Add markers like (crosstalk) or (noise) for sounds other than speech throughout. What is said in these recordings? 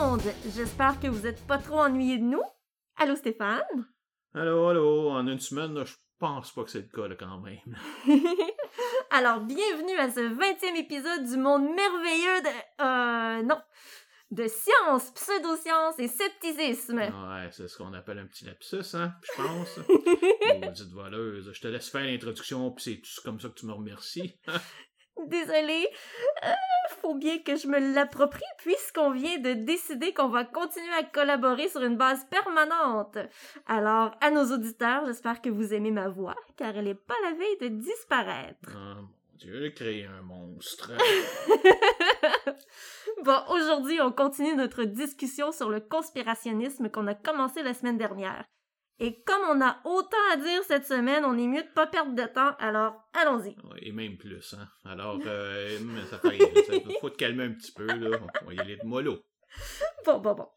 monde! J'espère que vous êtes pas trop ennuyés de nous. Allô Stéphane? Allô, allô, en une semaine, là, je pense pas que c'est le cas là, quand même. (laughs) (laughs) Alors, bienvenue à ce 20e épisode du monde merveilleux de... Euh, non. De science, pseudoscience et scepticisme. Ouais, c'est ce qu'on appelle un petit lapsus, hein, je pense. (laughs) Maudite voleuse, je te laisse faire l'introduction, puis c'est comme ça que tu me remercies. Désolée. Euh, faut bien que je me l'approprie puisqu'on vient de décider qu'on va continuer à collaborer sur une base permanente. Alors, à nos auditeurs, j'espère que vous aimez ma voix, car elle est pas la veille de disparaître. Oh mon Dieu, créer un monstre. (laughs) bon, aujourd'hui, on continue notre discussion sur le conspirationnisme qu'on a commencé la semaine dernière. Et comme on a autant à dire cette semaine, on est mieux de pas perdre de temps, alors allons-y. Et même plus, hein. Alors, euh, (laughs) ça fait. Ça, faut te calmer un petit peu, là. On va y aller de mollo. (laughs) Bon, bon, bon.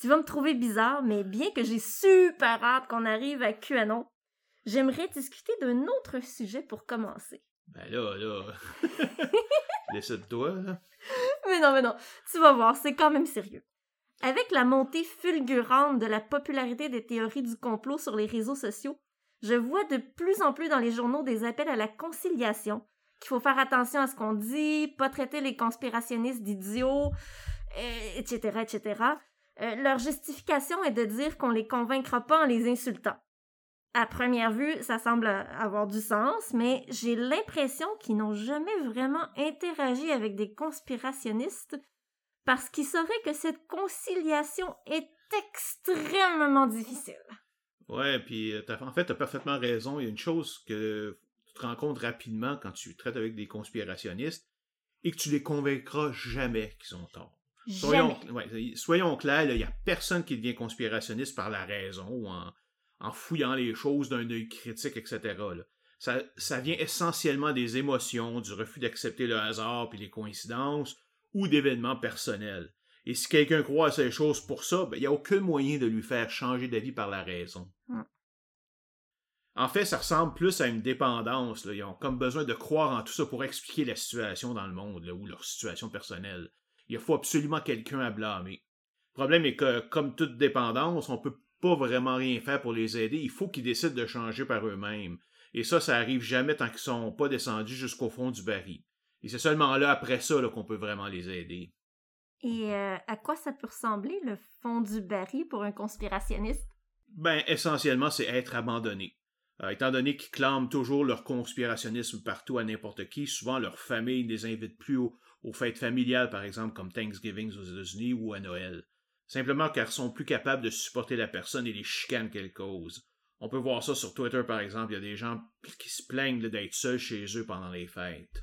Tu vas me trouver bizarre, mais bien que j'ai super hâte qu'on arrive à QAnon, j'aimerais discuter d'un autre sujet pour commencer. Ben là, là. (laughs) Laisse de toi, là. Mais non, mais non, tu vas voir, c'est quand même sérieux. Avec la montée fulgurante de la popularité des théories du complot sur les réseaux sociaux, je vois de plus en plus dans les journaux des appels à la conciliation, qu'il faut faire attention à ce qu'on dit, pas traiter les conspirationnistes d'idiots, etc., etc. Euh, leur justification est de dire qu'on les convaincra pas en les insultant. À première vue, ça semble avoir du sens, mais j'ai l'impression qu'ils n'ont jamais vraiment interagi avec des conspirationnistes parce qu'ils sauraient que cette conciliation est extrêmement difficile. Ouais, puis euh, en fait, t'as parfaitement raison. Il y a une chose que tu te rends compte rapidement quand tu traites avec des conspirationnistes et que tu les convaincras jamais qu'ils ont tort. Soyons, ouais, soyons clairs, il n'y a personne qui devient conspirationniste par la raison ou en, en fouillant les choses d'un œil critique, etc. Là. Ça, ça vient essentiellement des émotions, du refus d'accepter le hasard puis les coïncidences, ou d'événements personnels. Et si quelqu'un croit à ces choses pour ça, ben, il n'y a aucun moyen de lui faire changer d'avis par la raison. Mm. En fait, ça ressemble plus à une dépendance. Là. Ils ont comme besoin de croire en tout ça pour expliquer la situation dans le monde, là, ou leur situation personnelle. Il faut absolument quelqu'un à blâmer. Le problème est que, comme toute dépendance, on peut pas vraiment rien faire pour les aider. Il faut qu'ils décident de changer par eux-mêmes. Et ça, ça arrive jamais tant qu'ils sont pas descendus jusqu'au fond du baril. Et c'est seulement là, après ça, qu'on peut vraiment les aider. Et euh, à quoi ça peut ressembler, le fond du baril, pour un conspirationniste? Ben, essentiellement, c'est être abandonné. Euh, étant donné qu'ils clament toujours leur conspirationnisme partout à n'importe qui, souvent leur famille ne les invite plus aux, aux fêtes familiales, par exemple, comme Thanksgiving aux États-Unis ou à Noël simplement car sont plus capables de supporter la personne et les chicanes qu'elle cause. On peut voir ça sur Twitter, par exemple, il y a des gens qui se plaignent d'être seuls chez eux pendant les fêtes.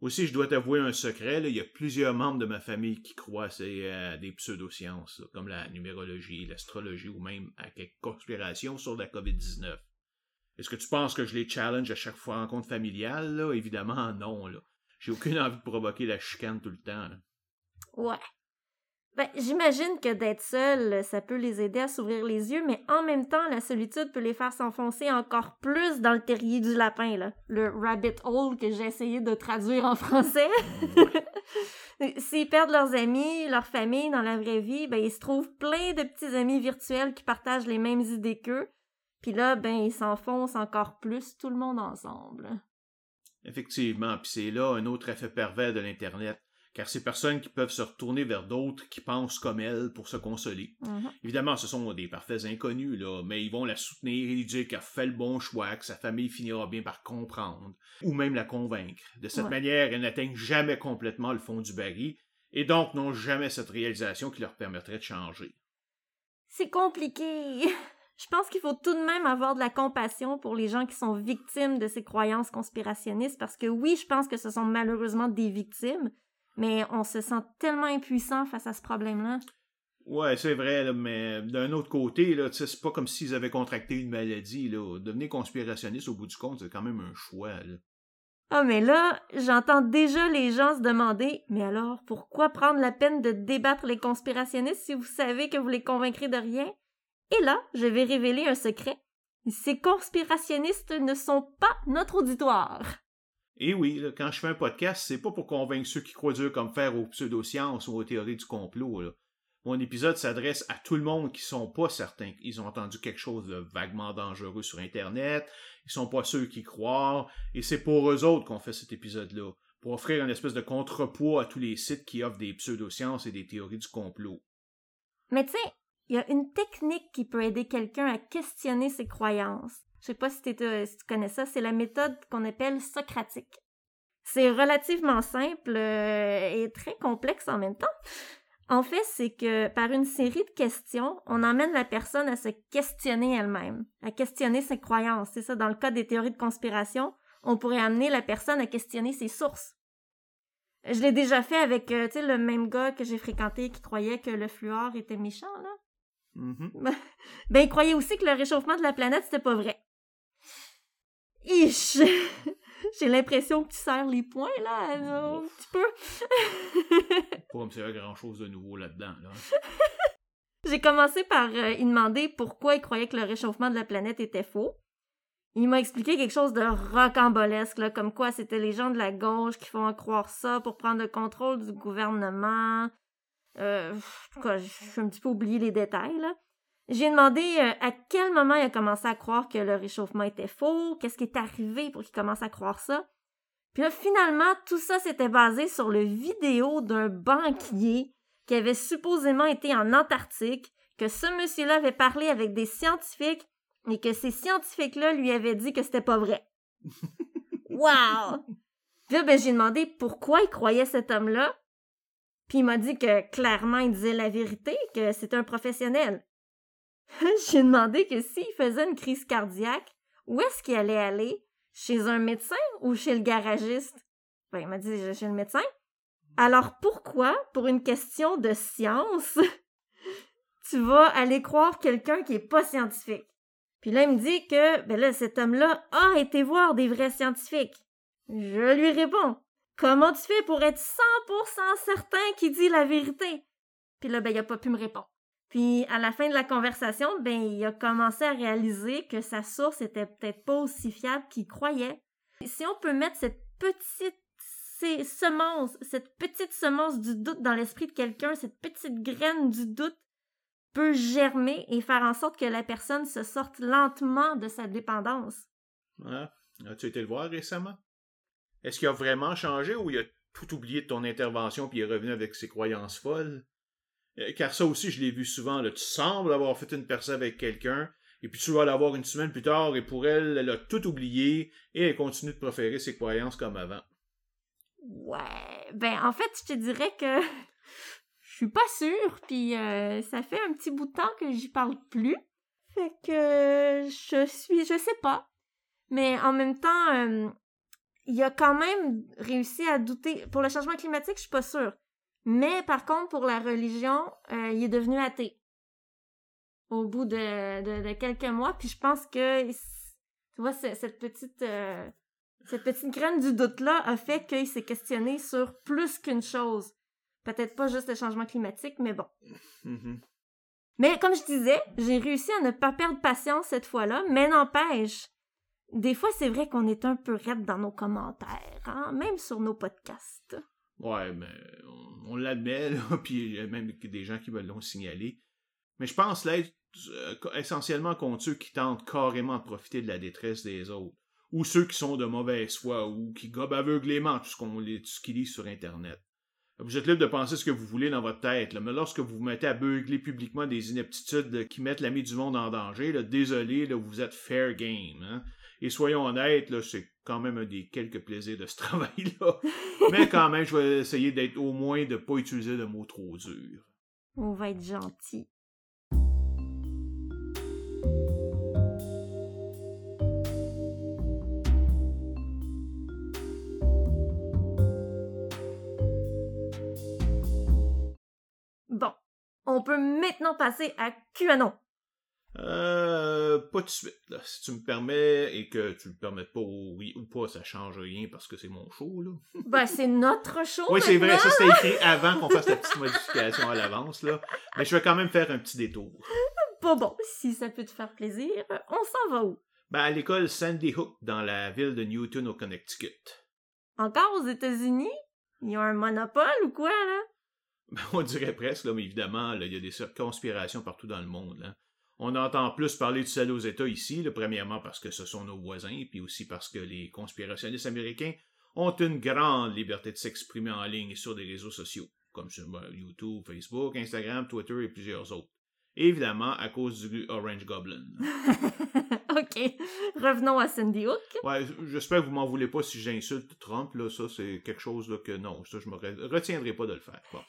Aussi, je dois t'avouer un secret, il y a plusieurs membres de ma famille qui croient à des pseudosciences, comme la numérologie, l'astrologie ou même à quelques conspirations sur la COVID-19. Est-ce que tu penses que je les challenge à chaque fois rencontre familiale? Là? Évidemment, non. J'ai aucune envie de provoquer la chicane tout le temps. Ouais. Ben, j'imagine que d'être seul, ça peut les aider à s'ouvrir les yeux, mais en même temps, la solitude peut les faire s'enfoncer encore plus dans le terrier du lapin. Le rabbit hole que j'ai essayé de traduire en français. (laughs) S'ils perdent leurs amis, leur famille dans la vraie vie, ben, ils se trouvent plein de petits amis virtuels qui partagent les mêmes idées qu'eux. Puis là, ben, ils s'enfoncent encore plus tout le monde ensemble. Effectivement, puis c'est là un autre effet pervers de l'Internet car c'est personnes qui peuvent se retourner vers d'autres qui pensent comme elles pour se consoler. Mhm. Évidemment, ce sont des parfaits inconnus, là, mais ils vont la soutenir et lui dire qu'elle fait le bon choix, que sa famille finira bien par comprendre, ou même la convaincre. De cette manière, elles n'atteignent jamais complètement le fond du baril, et donc n'ont jamais cette réalisation qui leur permettrait de changer. C'est compliqué. (laughs) Je pense qu'il faut tout de même avoir de la compassion pour les gens qui sont victimes de ces croyances conspirationnistes, parce que oui, je pense que ce sont malheureusement des victimes, mais on se sent tellement impuissant face à ce problème-là. Ouais, c'est vrai, mais d'un autre côté, là, c'est pas comme s'ils avaient contracté une maladie. Là. Devenir conspirationniste au bout du compte, c'est quand même un choix. Là. Ah, mais là, j'entends déjà les gens se demander Mais alors, pourquoi prendre la peine de débattre les conspirationnistes si vous savez que vous les convaincrez de rien? Et là, je vais révéler un secret. Ces conspirationnistes ne sont pas notre auditoire. Et oui, quand je fais un podcast, c'est pas pour convaincre ceux qui croient dur comme faire aux pseudosciences ou aux théories du complot. Mon épisode s'adresse à tout le monde qui sont pas certains qu'ils ont entendu quelque chose de vaguement dangereux sur Internet, ils sont pas ceux qui croient, et c'est pour eux autres qu'on fait cet épisode-là, pour offrir une espèce de contrepoids à tous les sites qui offrent des pseudosciences et des théories du complot. Mais tu sais, il y a une technique qui peut aider quelqu'un à questionner ses croyances. Je sais pas si, euh, si tu connais ça, c'est la méthode qu'on appelle socratique. C'est relativement simple euh, et très complexe en même temps. En fait, c'est que par une série de questions, on emmène la personne à se questionner elle-même, à questionner ses croyances. C'est ça, dans le cas des théories de conspiration, on pourrait amener la personne à questionner ses sources. Je l'ai déjà fait avec, euh, le même gars que j'ai fréquenté qui croyait que le fluor était méchant, là. Mm-hmm. (laughs) ben, il croyait aussi que le réchauffement de la planète, c'était pas vrai. Ich! (laughs) J'ai l'impression que tu serres les poings, là, un petit peu. (laughs) Pas me servir grand-chose de nouveau là-dedans, là. (laughs) J'ai commencé par euh, lui demander pourquoi il croyait que le réchauffement de la planète était faux. Il m'a expliqué quelque chose de rocambolesque, là, comme quoi c'était les gens de la gauche qui font croire ça pour prendre le contrôle du gouvernement. Euh, j'ai un petit peu oublié les détails, là. J'ai demandé euh, à quel moment il a commencé à croire que le réchauffement était faux, qu'est-ce qui est arrivé pour qu'il commence à croire ça. Puis là, finalement, tout ça s'était basé sur le vidéo d'un banquier qui avait supposément été en Antarctique, que ce monsieur-là avait parlé avec des scientifiques et que ces scientifiques-là lui avaient dit que c'était pas vrai. (laughs) wow! Puis là, ben, j'ai demandé pourquoi il croyait cet homme-là. Puis il m'a dit que clairement, il disait la vérité, que c'était un professionnel. (laughs) J'ai demandé que s'il faisait une crise cardiaque, où est-ce qu'il allait aller? Chez un médecin ou chez le garagiste? Ben, il m'a dit chez le médecin. Alors pourquoi, pour une question de science, (laughs) tu vas aller croire quelqu'un qui est pas scientifique? Puis là, il me dit que, ben là, cet homme-là a été voir des vrais scientifiques. Je lui réponds, comment tu fais pour être 100% certain qu'il dit la vérité? Puis là, ben, il a pas pu me répondre. Puis à la fin de la conversation, ben il a commencé à réaliser que sa source était peut-être pas aussi fiable qu'il croyait. Si on peut mettre cette petite semence, cette petite semence du doute dans l'esprit de quelqu'un, cette petite graine du doute peut germer et faire en sorte que la personne se sorte lentement de sa dépendance. Ah, as-tu été le voir récemment? Est-ce qu'il a vraiment changé ou il a tout oublié de ton intervention puis il est revenu avec ses croyances folles? Euh, car ça aussi, je l'ai vu souvent. Là. Tu sembles avoir fait une personne avec quelqu'un, et puis tu vas l'avoir une semaine plus tard, et pour elle, elle a tout oublié, et elle continue de proférer ses croyances comme avant. Ouais. Ben, en fait, je te dirais que (laughs) je suis pas sûre, puis euh, ça fait un petit bout de temps que j'y parle plus. Fait que je suis, je sais pas. Mais en même temps, euh, il a quand même réussi à douter. Pour le changement climatique, je suis pas sûre. Mais par contre, pour la religion, euh, il est devenu athée. Au bout de, quelques mois, puis je pense que, tu vois, cette petite, euh, cette petite graine du doute-là a fait qu'il s'est questionné sur plus qu'une chose. Peut-être pas juste le changement climatique, mais bon. Mm-hmm. Mais comme je disais, j'ai réussi à ne pas perdre patience cette fois-là, mais n'empêche, des fois c'est vrai qu'on est un peu raide dans nos commentaires, hein, même sur nos podcasts. Ouais, mais on, l'admet, là, (laughs) puis même des gens qui me l'ont signalé. Mais je pense l'être euh, essentiellement contre ceux qui tentent carrément de profiter de la détresse des autres. Ou ceux qui sont de mauvaise foi, ou qui gobent aveuglément tout ce qu'on qu'ils lisent sur Internet. Vous êtes libre de penser ce que vous voulez dans votre tête, mais lorsque vous vous mettez à beugler publiquement des ineptitudes qui mettent l'ami du monde en danger, désolé, là, vous êtes fair game. Hein? Et soyons honnêtes, c'est quand même un des quelques plaisirs de ce (laughs) travail-là. Mais quand même, je vais essayer d'être au moins de ne pas utiliser de mots trop durs. On va être gentil. Bon, on peut maintenant passer à QAnon. Euh, pas tout de suite. Là. Si tu me permets et que tu le permets pas, oui ou pas, ça change rien parce que c'est mon show, là. (laughs) Ben, c'est notre show. oui, c'est vrai, ça c'était écrit avant qu'on fasse la petite modification à l'avance, là. Mais je vais quand même faire un petit détour. (laughs) Bon, bon, si ça peut te faire plaisir, on s'en va où? Ben, à l'école Sandy Hook, dans la ville de Newton, au Connecticut. Encore aux États-Unis? Ils ont un monopole ou quoi, là? Ben, on dirait presque, là, mais évidemment, il y a des conspirations partout dans le monde. Là. On entend plus parler de celles aux États ici, là, premièrement parce que ce sont nos voisins, puis aussi parce que les conspirationnistes américains ont une grande liberté de s'exprimer en ligne et sur des réseaux sociaux, comme sur YouTube, Facebook, Instagram, Twitter et plusieurs autres. évidemment, à cause du Orange Goblin. (laughs) OK. Revenons à Sandy Hook. Ouais, j'espère que vous m'en voulez pas si j'insulte Trump, là. Ça, c'est quelque chose là, que non, ça, je me retiendrai pas de le faire. Bon.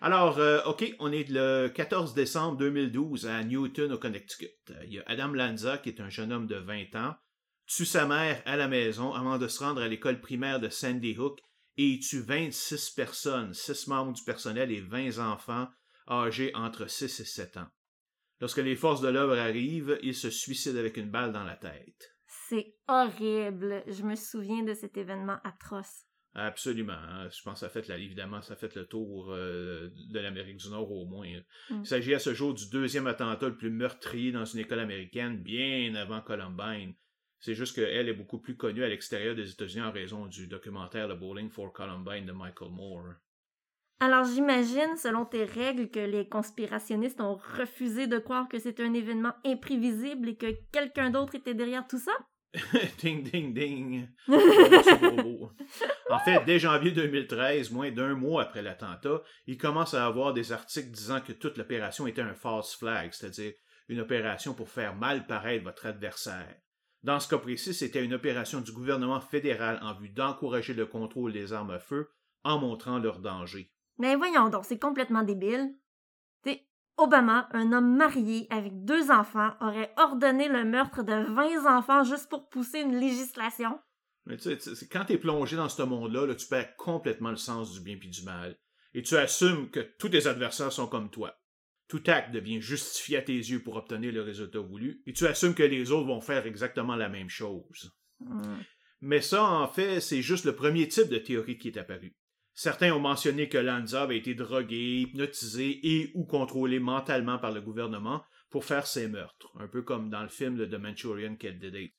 Alors, euh, OK, on est le 14 décembre 2012 à Newton, au Connecticut. Il y a Adam Lanza, qui est un jeune homme de 20 ans, tue sa mère à la maison avant de se rendre à l'école primaire de Sandy Hook et il tue 26 personnes, 6 membres du personnel et 20 enfants âgés entre 6 et 7 ans. Lorsque les forces de l'œuvre arrivent, il se suicide avec une balle dans la tête. C'est horrible. Je me souviens de cet événement atroce. Absolument. Hein. Je pense que ça fait, évidemment, ça fait le tour euh, de l'Amérique du Nord au moins. Hein. Mm. Il s'agit à ce jour du deuxième attentat le plus meurtrier dans une école américaine, bien avant Columbine. C'est juste qu'elle est beaucoup plus connue à l'extérieur des États-Unis en raison du documentaire The Bowling for Columbine de Michael Moore. Alors j'imagine, selon tes règles, que les conspirationnistes ont refusé de croire que c'était un événement imprévisible et que quelqu'un d'autre était derrière tout ça? (laughs) ding, ding, ding. (laughs) en fait, dès janvier 2013, moins d'un mois après l'attentat, il commence à avoir des articles disant que toute l'opération était un false flag, c'est-à-dire une opération pour faire mal paraître votre adversaire. Dans ce cas précis, c'était une opération du gouvernement fédéral en vue d'encourager le contrôle des armes à feu en montrant leur danger. Mais voyons donc, c'est complètement débile. T'sais, Obama, un homme marié avec deux enfants, aurait ordonné le meurtre de 20 enfants juste pour pousser une législation. Mais tu sais, quand t'es plongé dans ce monde-là, là, tu perds complètement le sens du bien puis du mal. Et tu assumes que tous tes adversaires sont comme toi. Tout acte devient justifié à tes yeux pour obtenir le résultat voulu, et tu assumes que les autres vont faire exactement la même chose. Hmm. Mais ça, en fait, c'est juste le premier type de théorie qui est apparu. Certains ont mentionné que Lanza avait été drogué, hypnotisé et ou contrôlé mentalement par le gouvernement pour faire ses meurtres, un peu comme dans le film de The Manchurian Candidate.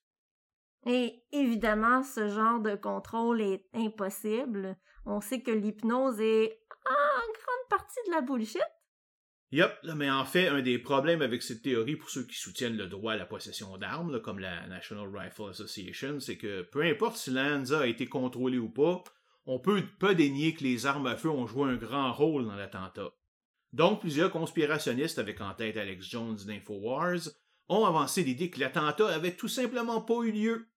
Et évidemment, ce genre de contrôle est impossible. On sait que l'hypnose est en grande partie de la bullshit. Yup, mais en fait, un des problèmes avec cette théorie pour ceux qui soutiennent le droit à la possession d'armes, comme la National Rifle Association, c'est que peu importe si Lanza a été contrôlé ou pas, on peut pas dénier que les armes à feu ont joué un grand rôle dans l'attentat. Donc, plusieurs conspirationnistes, avec en tête Alex Jones d'InfoWars, ont avancé l'idée que l'attentat avait tout simplement pas eu lieu.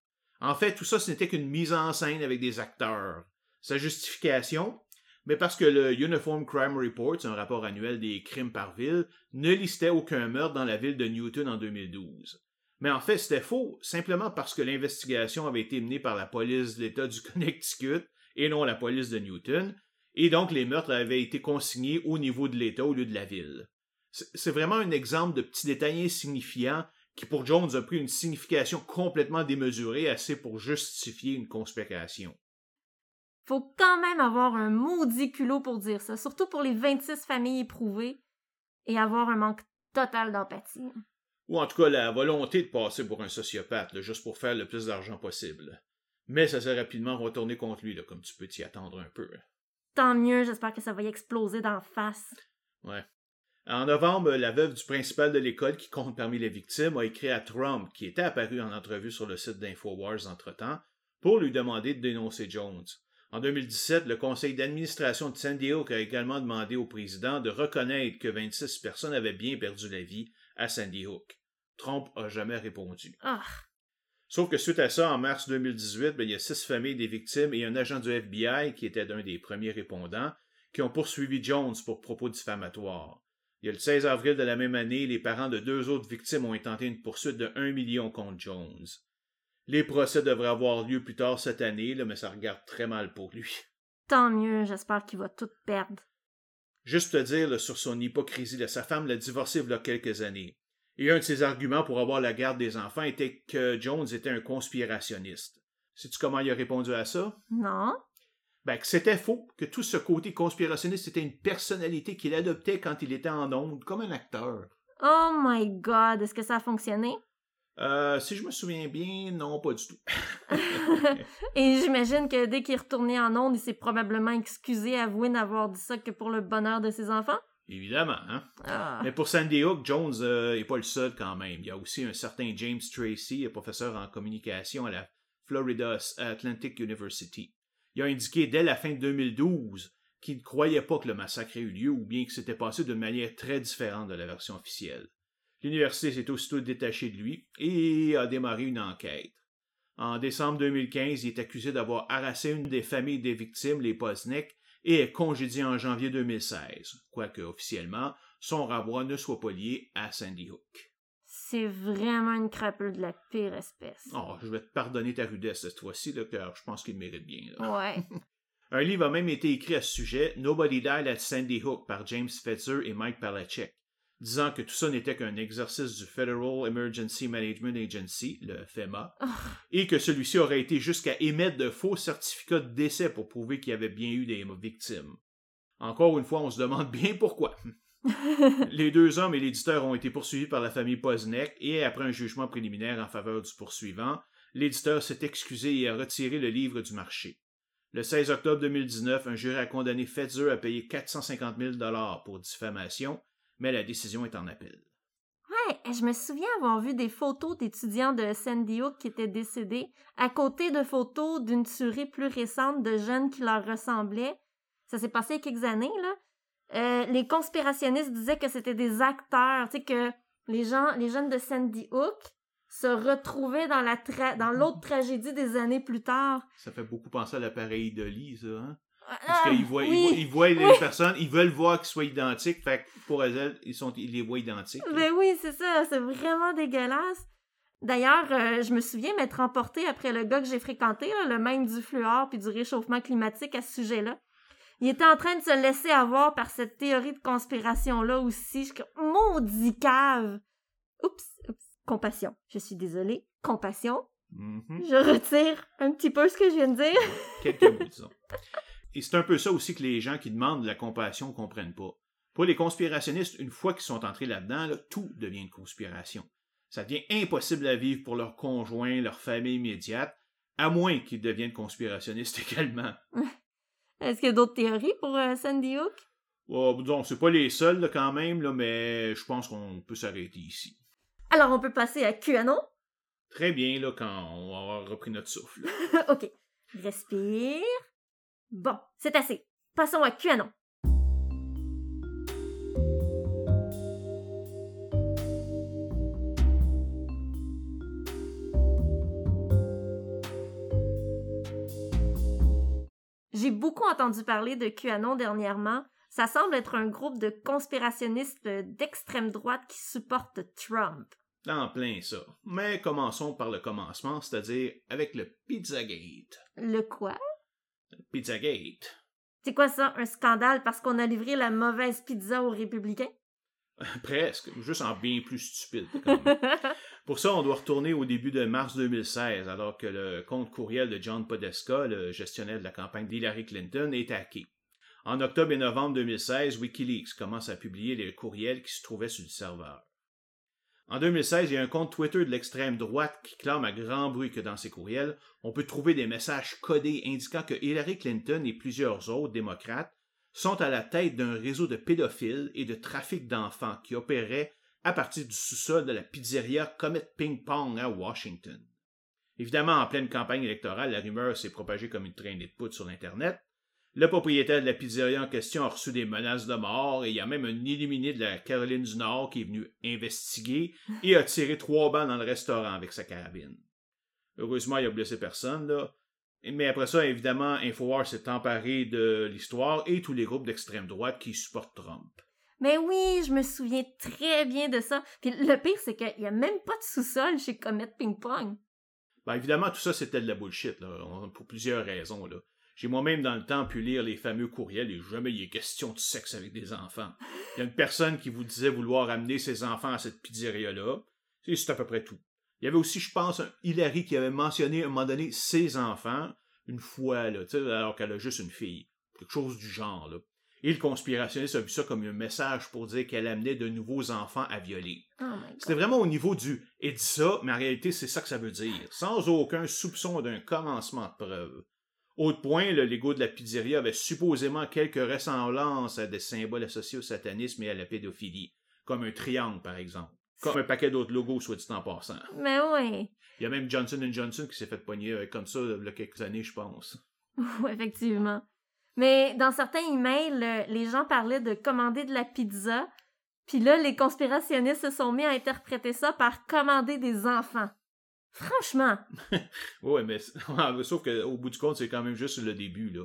En fait, tout ça, ce n'était qu'une mise en scène avec des acteurs. Sa justification, mais parce que le Uniform Crime Report, un rapport annuel des crimes par ville, ne listait aucun meurtre dans la ville de Newton en 2012. Mais en fait, c'était faux, simplement parce que l'investigation avait été menée par la police de l'État du (laughs) Connecticut et non la police de Newton, et donc les meurtres avaient été consignés au niveau de l'État au lieu de la ville. C'est vraiment un exemple de petit détail insignifiant qui pour Jones a pris une signification complètement démesurée, assez pour justifier une conspiration. Faut quand même avoir un maudit culot pour dire ça, surtout pour les 26 familles éprouvées, et avoir un manque total d'empathie. Ou en tout cas la volonté de passer pour un sociopathe, juste pour faire le plus d'argent possible. Mais ça s'est rapidement retourné contre lui, là, comme tu peux t'y attendre un peu. Tant mieux, j'espère que ça va y exploser d'en face. Ouais. En novembre, la veuve du principal de l'école qui compte parmi les victimes a écrit à Trump, qui était apparu en entrevue sur le site d'InfoWars entre-temps, pour lui demander de dénoncer Jones. En 2017, le conseil d'administration de San Diego a également demandé au président de reconnaître que 26 personnes avaient bien perdu la vie à Sandy Hook. Trump a jamais répondu. Ah. Sauf que suite à ça, en mars 2018, ben, il y a six familles des victimes et un agent du FBI, qui était un des premiers répondants, qui ont poursuivi Jones pour propos diffamatoires. Il y a le 16 avril de la même année, les parents de deux autres victimes ont intenté une poursuite de 1 million contre Jones. Les procès devraient avoir lieu plus tard cette année, mais ça regarde très mal pour lui. Tant mieux, j'espère qu'il va tout perdre. Juste te dire sur son hypocrisie, sa femme l'a divorcé il y a quelques années. Et un de ses arguments pour avoir la garde des enfants était que Jones était un conspirationniste. Sais-tu comment il a répondu à ça? Non. Ben, que c'était faux, que tout ce côté conspirationniste était une personnalité qu'il adoptait quand il était en ondes, comme un acteur. Oh my god, est-ce que ça a fonctionné? Euh, si je me souviens bien, non, pas du tout. (laughs) Et j'imagine que dès qu'il est retourné en onde, il s'est probablement excusé, avoué n'avoir dit ça que pour le bonheur de ses enfants? Évidemment, hein? Ah. Mais pour Sandy Hook, Jones n'est pas le seul quand même. Il y a aussi un certain James Tracy, professeur en communication à la Florida Atlantic University. Il a indiqué dès la fin de 2012 qu'il ne croyait pas que le massacre ait eu lieu ou bien que c'était passé d'une manière très différente de la version officielle. L'université s'est aussitôt détachée de lui et a démarré une enquête. En décembre 2015, il est accusé d'avoir harassé une des familles des victimes, les Posnick, et est congédié en janvier 2016, quoique officiellement, son renvoi ne soit pas lié à Sandy Hook. C'est vraiment une crapule de la pire espèce. Oh, je vais te pardonner ta rudesse cette fois-ci, car je pense qu'il mérite bien. Ouais. (laughs) Un livre a même été écrit à ce sujet, Nobody Died at Sandy Hook, par James Fetzer et Mike Palachek disant que tout ça n'était qu'un exercice du Federal Emergency Management Agency, le FEMA, Oh. et que celui-ci aurait été jusqu'à émettre de faux certificats de décès pour prouver qu'il y avait bien eu des victimes. Encore une fois, on se demande (laughs) bien pourquoi. (laughs) les deux hommes et l'éditeur ont été poursuivis par la famille Posneck et après un jugement préliminaire en faveur du poursuivant, l'éditeur s'est excusé et a retiré le livre du marché. Le 16 octobre 2019, un jury a condamné Fetzer à payer 450 000 pour diffamation mais la décision est en appel. Ouais, je me souviens avoir vu des photos d'étudiants de Sandy Hook qui étaient décédés, à côté de photos d'une tuerie plus récente de jeunes qui leur ressemblaient. Ça s'est passé il y a quelques années, là. Euh, les conspirationnistes disaient que c'était des acteurs, tu sais, que les gens, les jeunes de Sandy Hook se retrouvaient dans la tra- dans l'autre (laughs) tragédie des années plus tard. Ça fait beaucoup penser à l'appareil de Lee, ça, hein? Ah, Parce qu'ils voient, ils voient, ils voient les personnes, ils veulent voir qu'ils soient identiques, fait que pour elles, ils, sont, ils les voient identiques. Ben oui, c'est ça, c'est vraiment dégueulasse. D'ailleurs, euh, je me souviens m'être emportée après le gars que j'ai fréquenté, là, le même du fluor puis du réchauffement climatique à ce sujet-là. Il était en train de se laisser avoir par cette théorie de conspiration-là aussi. Je maudit cave! Oups, oups, compassion. Je suis désolée. Compassion. Mhm. Je retire un petit peu ce que je viens de dire. Quelques mots, disons. (laughs) Et c'est un peu ça aussi que les gens qui demandent de la compassion comprennent pas. Pour les conspirationnistes, une fois qu'ils sont entrés là-dedans, là, tout devient une conspiration. Ça devient impossible à vivre pour leurs conjoints, leur famille immédiate, à moins qu'ils deviennent conspirationnistes (laughs) également. Est-ce qu'il y a d'autres théories pour euh, Sandy Hook? Oh, disons, c'est pas les seuls là, quand même, là, mais je pense qu'on peut s'arrêter ici. Alors, on peut passer à QAnon? Très bien, là, quand on va avoir repris notre souffle. (laughs) ok. Respire. Bon, c'est assez. Passons à QAnon. J'ai beaucoup entendu parler de QAnon dernièrement. Ça semble être un groupe de conspirationnistes d'extrême droite qui supportent Trump. En plein ça. Mais commençons par le commencement, c'est-à-dire avec le Pizzagate. Le quoi? Pizzagate. C'est quoi ça, un scandale parce qu'on a livré la mauvaise pizza aux républicains? (laughs) Presque, juste en bien plus stupide. quand même. (laughs) Pour ça, on doit retourner au début de mars 2016, alors que le compte courriel de John Podesta, le gestionnaire de la campagne d'Hillary Clinton, est hacké. En octobre et novembre 2016, Wikileaks commence à publier les courriels qui se trouvaient sur le serveur. En 2016, il y a un compte Twitter de l'extrême droite qui clame à grand bruit que dans ses courriels, on peut trouver des messages codés indiquant que Hillary Clinton et plusieurs autres démocrates sont à la tête d'un réseau de pédophiles et de trafic d'enfants qui opérait à partir du sous-sol de la pizzeria Comet Ping Pong à Washington. Évidemment, en pleine campagne électorale, la rumeur s'est propagée comme une traînée de poudre sur l'Internet. Le propriétaire de la pizzeria en question a reçu des menaces de mort et il y a même un illuminé de la Caroline du Nord qui est venu investiguer et a tiré trois balles dans le restaurant avec sa carabine. Heureusement, il a blessé personne, là. Mais après ça, évidemment, Infowars s'est emparé de l'histoire et tous les groupes d'extrême droite qui supportent Trump. Mais oui, je me souviens très bien de ça. Puis le pire, c'est qu'il n'y a même pas de sous-sol chez Comet Ping Pong. Ben, évidemment, tout ça, c'était de la bullshit, là, pour plusieurs raisons, là. J'ai moi-même dans le temps pu lire les fameux courriels et jamais il est question de sexe avec des enfants. Il y a une personne qui vous disait vouloir amener ses enfants à cette pizzeria-là. Et c'est à peu près tout. Il y avait aussi, je pense, un Hillary qui avait mentionné à un moment donné ses enfants, une fois, là, alors qu'elle a juste une fille. Quelque chose du genre, là. Et le conspirationniste a vu ça comme un message pour dire qu'elle amenait de nouveaux enfants à violer. Oh C'était vraiment au niveau du « et dit ça », mais en réalité, c'est ça que ça veut dire, sans aucun soupçon d'un commencement de preuve. Autre point, le Lego de la pizzeria avait supposément quelques ressemblances à des symboles associés au satanisme et à la pédophilie, comme un triangle, par exemple. Comme un paquet d'autres logos, soit dit en passant. Mais oui. Il y a même Johnson Johnson qui s'est fait pogner euh, comme ça il y a quelques années, je pense. (laughs) Oui, effectivement. Mais dans certains emails, euh, les gens parlaient de commander de la pizza, puis là, les conspirationnistes se sont mis à interpréter ça par commander des enfants. Franchement. (laughs) Ouais, mais (laughs) sauf qu'au bout du compte, c'est quand même juste le début, là.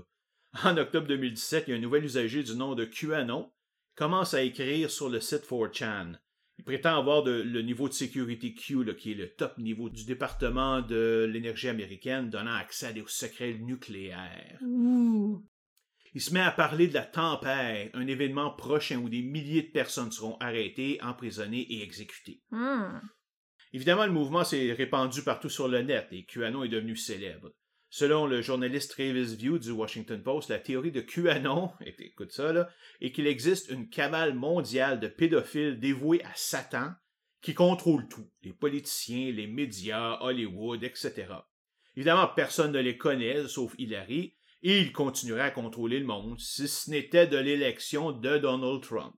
En octobre 2017, il y a un nouvel usager du nom de QAnon commence à écrire sur le site 4chan. Il prétend avoir de- le niveau de sécurité Q, là, qui est le top niveau du département de l'énergie américaine, donnant accès à des secrets nucléaires. Ouh. Il se met à parler de la tempête, un événement prochain où des milliers de personnes seront arrêtées, emprisonnées et exécutées. Hmm. Évidemment, le mouvement s'est répandu partout sur le net et QAnon est devenu célèbre. Selon le journaliste Travis View du Washington Post, la théorie de QAnon, (laughs) écoute ça, là, est qu'il existe une cabale mondiale de pédophiles dévoués à Satan qui contrôle tout, les politiciens, les médias, Hollywood, etc. Évidemment, personne ne les connaît, sauf Hillary, et il continuerait à contrôler le monde si ce n'était de l'élection de Donald Trump.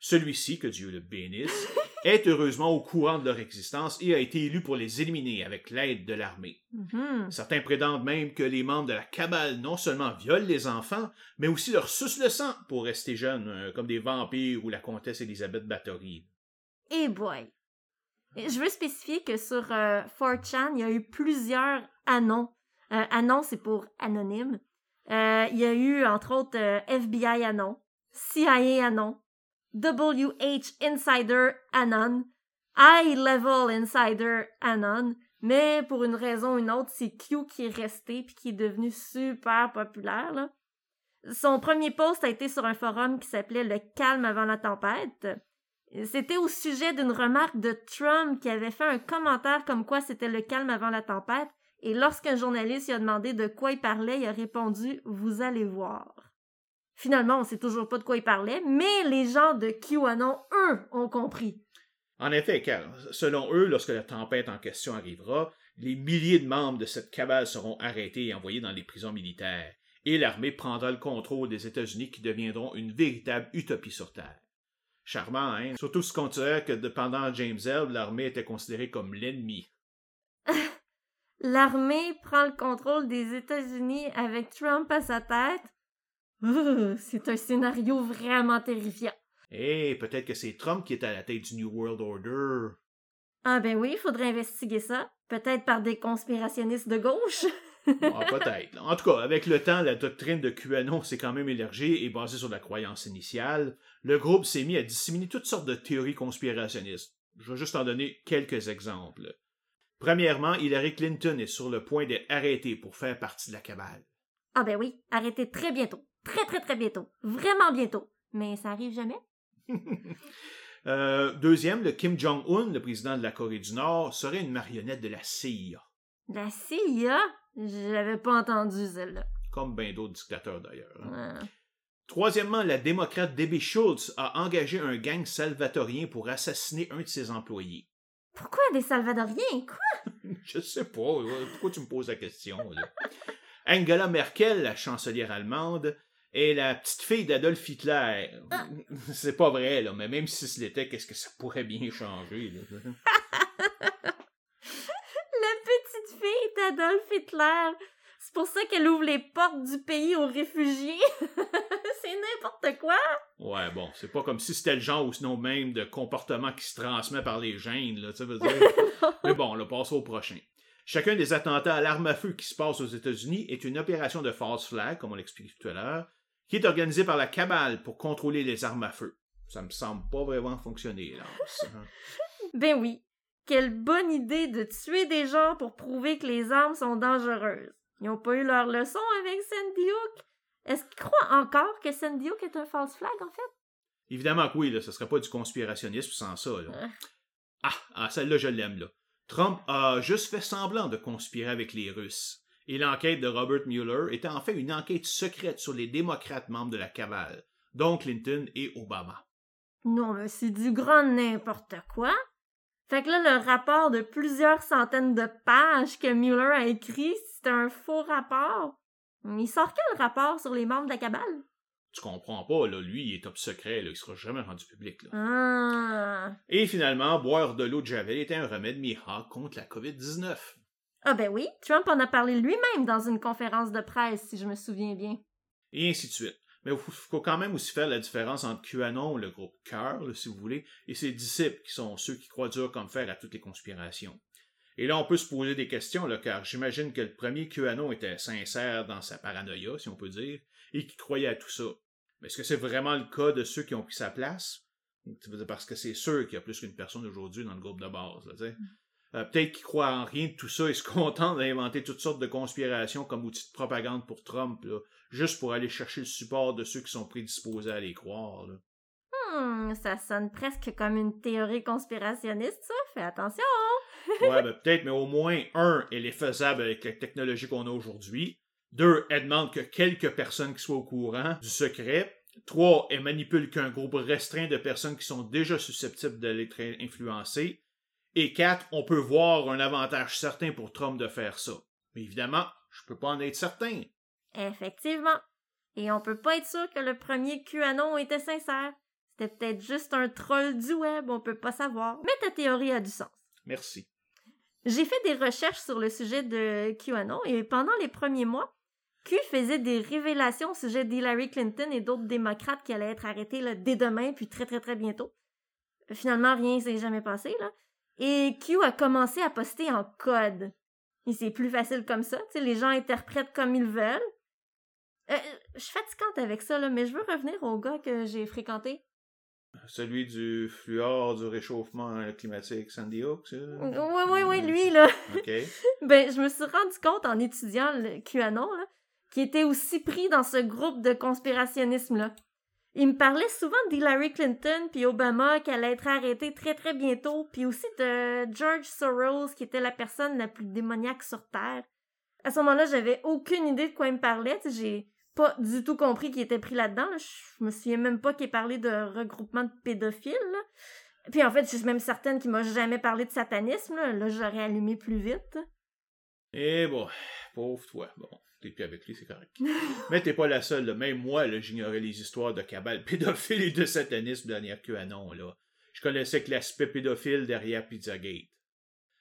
Celui-ci, que Dieu le bénisse, (laughs) est heureusement au courant de leur existence et a été élu pour les éliminer avec l'aide de l'armée. Mhm. Certains prétendent même que les membres de la cabale non seulement violent les enfants, mais aussi leur sucent le sang pour rester jeunes, euh, comme des vampires ou la comtesse Elisabeth Bathory. Eh boy. Et Je veux spécifier que sur euh, 4chan, il y a eu plusieurs anons. Euh, anon, c'est pour anonyme. Euh, il y a eu, entre autres, euh, FBI anon, CIA anon, WH Insider anon, High Level Insider anon, mais pour une raison ou une autre, c'est Q qui est resté puis qui est devenu super populaire. Son premier post a été sur un forum qui s'appelait Le calme avant la tempête. C'était au sujet d'une remarque de Trump qui avait fait un commentaire comme quoi c'était le calme avant la tempête, et lorsqu'un journaliste lui a demandé de quoi il parlait, il a répondu Vous allez voir. Finalement, on sait toujours pas de quoi il parlait, mais les gens de QAnon, eux, ont compris. En effet, car selon eux, lorsque la tempête en question arrivera, les milliers de membres de cette cabale seront arrêtés et envoyés dans les prisons militaires, et l'armée prendra le contrôle des États-Unis qui deviendront une véritable utopie sur Terre. Charmant, hein? Surtout ce qu'on dirait que pendant James L., l'armée était considérée comme l'ennemi. (laughs) L'armée prend le contrôle des États-Unis avec Trump à sa tête. C'est un scénario vraiment terrifiant. Et peut-être que c'est Trump qui est à la tête du New World Order. Ah ben oui, il faudrait investiguer ça. Peut-être par des conspirationnistes de gauche. Ah, (laughs) peut-être. En tout cas, avec le temps, la doctrine de QAnon s'est quand même élargie et basée sur la croyance initiale. Le groupe s'est mis à disséminer toutes sortes de théories conspirationnistes. Je vais juste en donner quelques exemples. Premièrement, Hillary Clinton est sur le point d'être arrêtée pour faire partie de la cabale. Ah ben oui, arrêtez très bientôt. Très très très bientôt. Vraiment bientôt. Mais ça arrive jamais. (laughs) Euh, deuxième, le Kim Jong-un, le président de la Corée du Nord, serait une marionnette de la CIA, La CIA? J'avais pas entendu celle-là. comme bien d'autres dictateurs d'ailleurs. hein. Ah. Troisièmement, la démocrate Debbie Schultz a engagé un gang salvatorien pour assassiner un de ses employés. Pourquoi des Salvadoriens? Quoi? (laughs) Je sais pas, pourquoi tu me poses la question, là? Angela Merkel, la chancelière allemande, est la petite fille d'Adolf Hitler. (laughs) C'est pas vrai, là, mais même si ce l'était, qu'est-ce que ça pourrait bien changer, là? (laughs) La petite fille d'Adolf Hitler. C'est pour ça qu'elle ouvre les portes du pays aux réfugiés. (laughs) C'est n'importe quoi. Ouais, bon, c'est pas comme si c'était le genre ou sinon même de comportement qui se transmet par les gènes, là, tu veux dire. Mais bon, là, passons au prochain. Chacun des attentats à l'arme à feu qui se passent aux États-Unis est une opération de false flag, comme on l'explique tout à l'heure, qui est organisée par la cabale pour contrôler les armes à feu. Ça me semble pas vraiment fonctionner, là. ça. (laughs) Ben oui. Quelle bonne idée de tuer des gens pour prouver que les armes sont dangereuses. Ils ont pas eu leur leçon avec Sandy Hook. Est-ce qu'ils croient encore que Sandy Hook est un false flag, en fait? Évidemment que oui, là, ce serait pas du conspirationnisme sans ça, là. Euh. Ah, ah celle-là, je l'aime, là. Trump a juste fait semblant de conspirer avec les Russes. Et l'enquête de Robert Mueller était en fait une enquête secrète sur les démocrates membres de la cabale, dont Clinton et Obama. Non, mais c'est du grand n'importe quoi. Fait que là, le rapport de plusieurs centaines de pages que Mueller a écrit, c'est un faux rapport. Il sort quel rapport sur les membres de la cabale? Tu comprends pas, là, lui, il est top secret, là, il sera jamais rendu public. Là. Ah. Et finalement, boire de l'eau de Javel était un remède miracle contre la COVID-19. Ah ben oui, Trump en a parlé lui-même dans une conférence de presse, si je me souviens bien. Et ainsi de suite. Mais il faut, quand même aussi faire la différence entre QAnon, le groupe cœur, si vous voulez, et ses disciples, qui sont ceux qui croient dur comme fer à toutes les conspirations. Et là, on peut se poser des questions, là, car j'imagine que le premier QAnon était sincère dans sa paranoïa, si on peut dire, et qui croyait à tout ça. Mais est-ce que c'est vraiment le cas de ceux qui ont pris sa place? Parce que c'est sûr qu'il y a plus qu'une personne aujourd'hui dans le groupe de base. Là, mm. Euh, Peut-être qu'ils croient en rien de tout ça et se (laughs) contentent d'inventer toutes sortes de conspirations comme outil de propagande pour Trump, juste pour aller chercher le support de ceux qui sont prédisposés à les croire. Hmm, ça sonne presque comme une théorie conspirationniste, ça. Fais attention! ouais, (laughs) ben, peut-être, mais au moins, un, elle est faisable avec la technologie qu'on a aujourd'hui. Deux, elle demande que quelques personnes qui soient au courant du secret. Trois, elle manipule qu'un groupe restreint de personnes qui sont déjà susceptibles de l'être influencées. Et quatre, on peut voir un avantage certain pour Trump de faire ça. Mais évidemment, je peux pas en être certain. Effectivement. Et on peut pas être sûr que le premier QAnon était sincère. C'était peut-être juste un troll du web, on peut pas savoir. Mais ta théorie a du sens. Merci. J'ai fait des recherches sur le sujet de QAnon et pendant les premiers mois, Q faisait des révélations au sujet d'Hillary Clinton et d'autres démocrates qui allaient être arrêtés là, dès demain, puis très très très bientôt. Finalement, rien s'est jamais passé, là. Et Q a commencé à poster en code. Et c'est plus facile comme ça, tu les gens interprètent comme ils veulent. Euh, je suis fatigante avec ça, là, mais je veux revenir au gars que j'ai fréquenté. Celui du fluor du réchauffement climatique Sandy Hook, ça? Oui, oui, oui, lui, là. (laughs) OK. ben, je me suis rendu compte en étudiant le QAnon, là, qu'il était aussi pris dans ce groupe de conspirationnisme-là. Il me parlait souvent d'Hillary Clinton puis Obama qui allait être arrêté très très bientôt, puis aussi de George Soros qui était la personne la plus démoniaque sur Terre. À ce moment-là, j'avais aucune idée de quoi il me parlait. J'ai pas du tout compris qu'il était pris là-dedans. Je me souviens même pas qu'il ait parlé de regroupement de pédophiles. Puis en fait, je suis même certaine qu'il m'a jamais parlé de satanisme. Là, j'aurais allumé plus vite. Eh bon, pauvre toi. Bon, t'es plus avec lui, c'est correct. (laughs) Mais t'es pas la seule. Même moi, j'ignorais les histoires de cabale pédophile et de satanisme derrière QAnon. Là. Je connaissais que l'aspect pédophile derrière Pizzagate.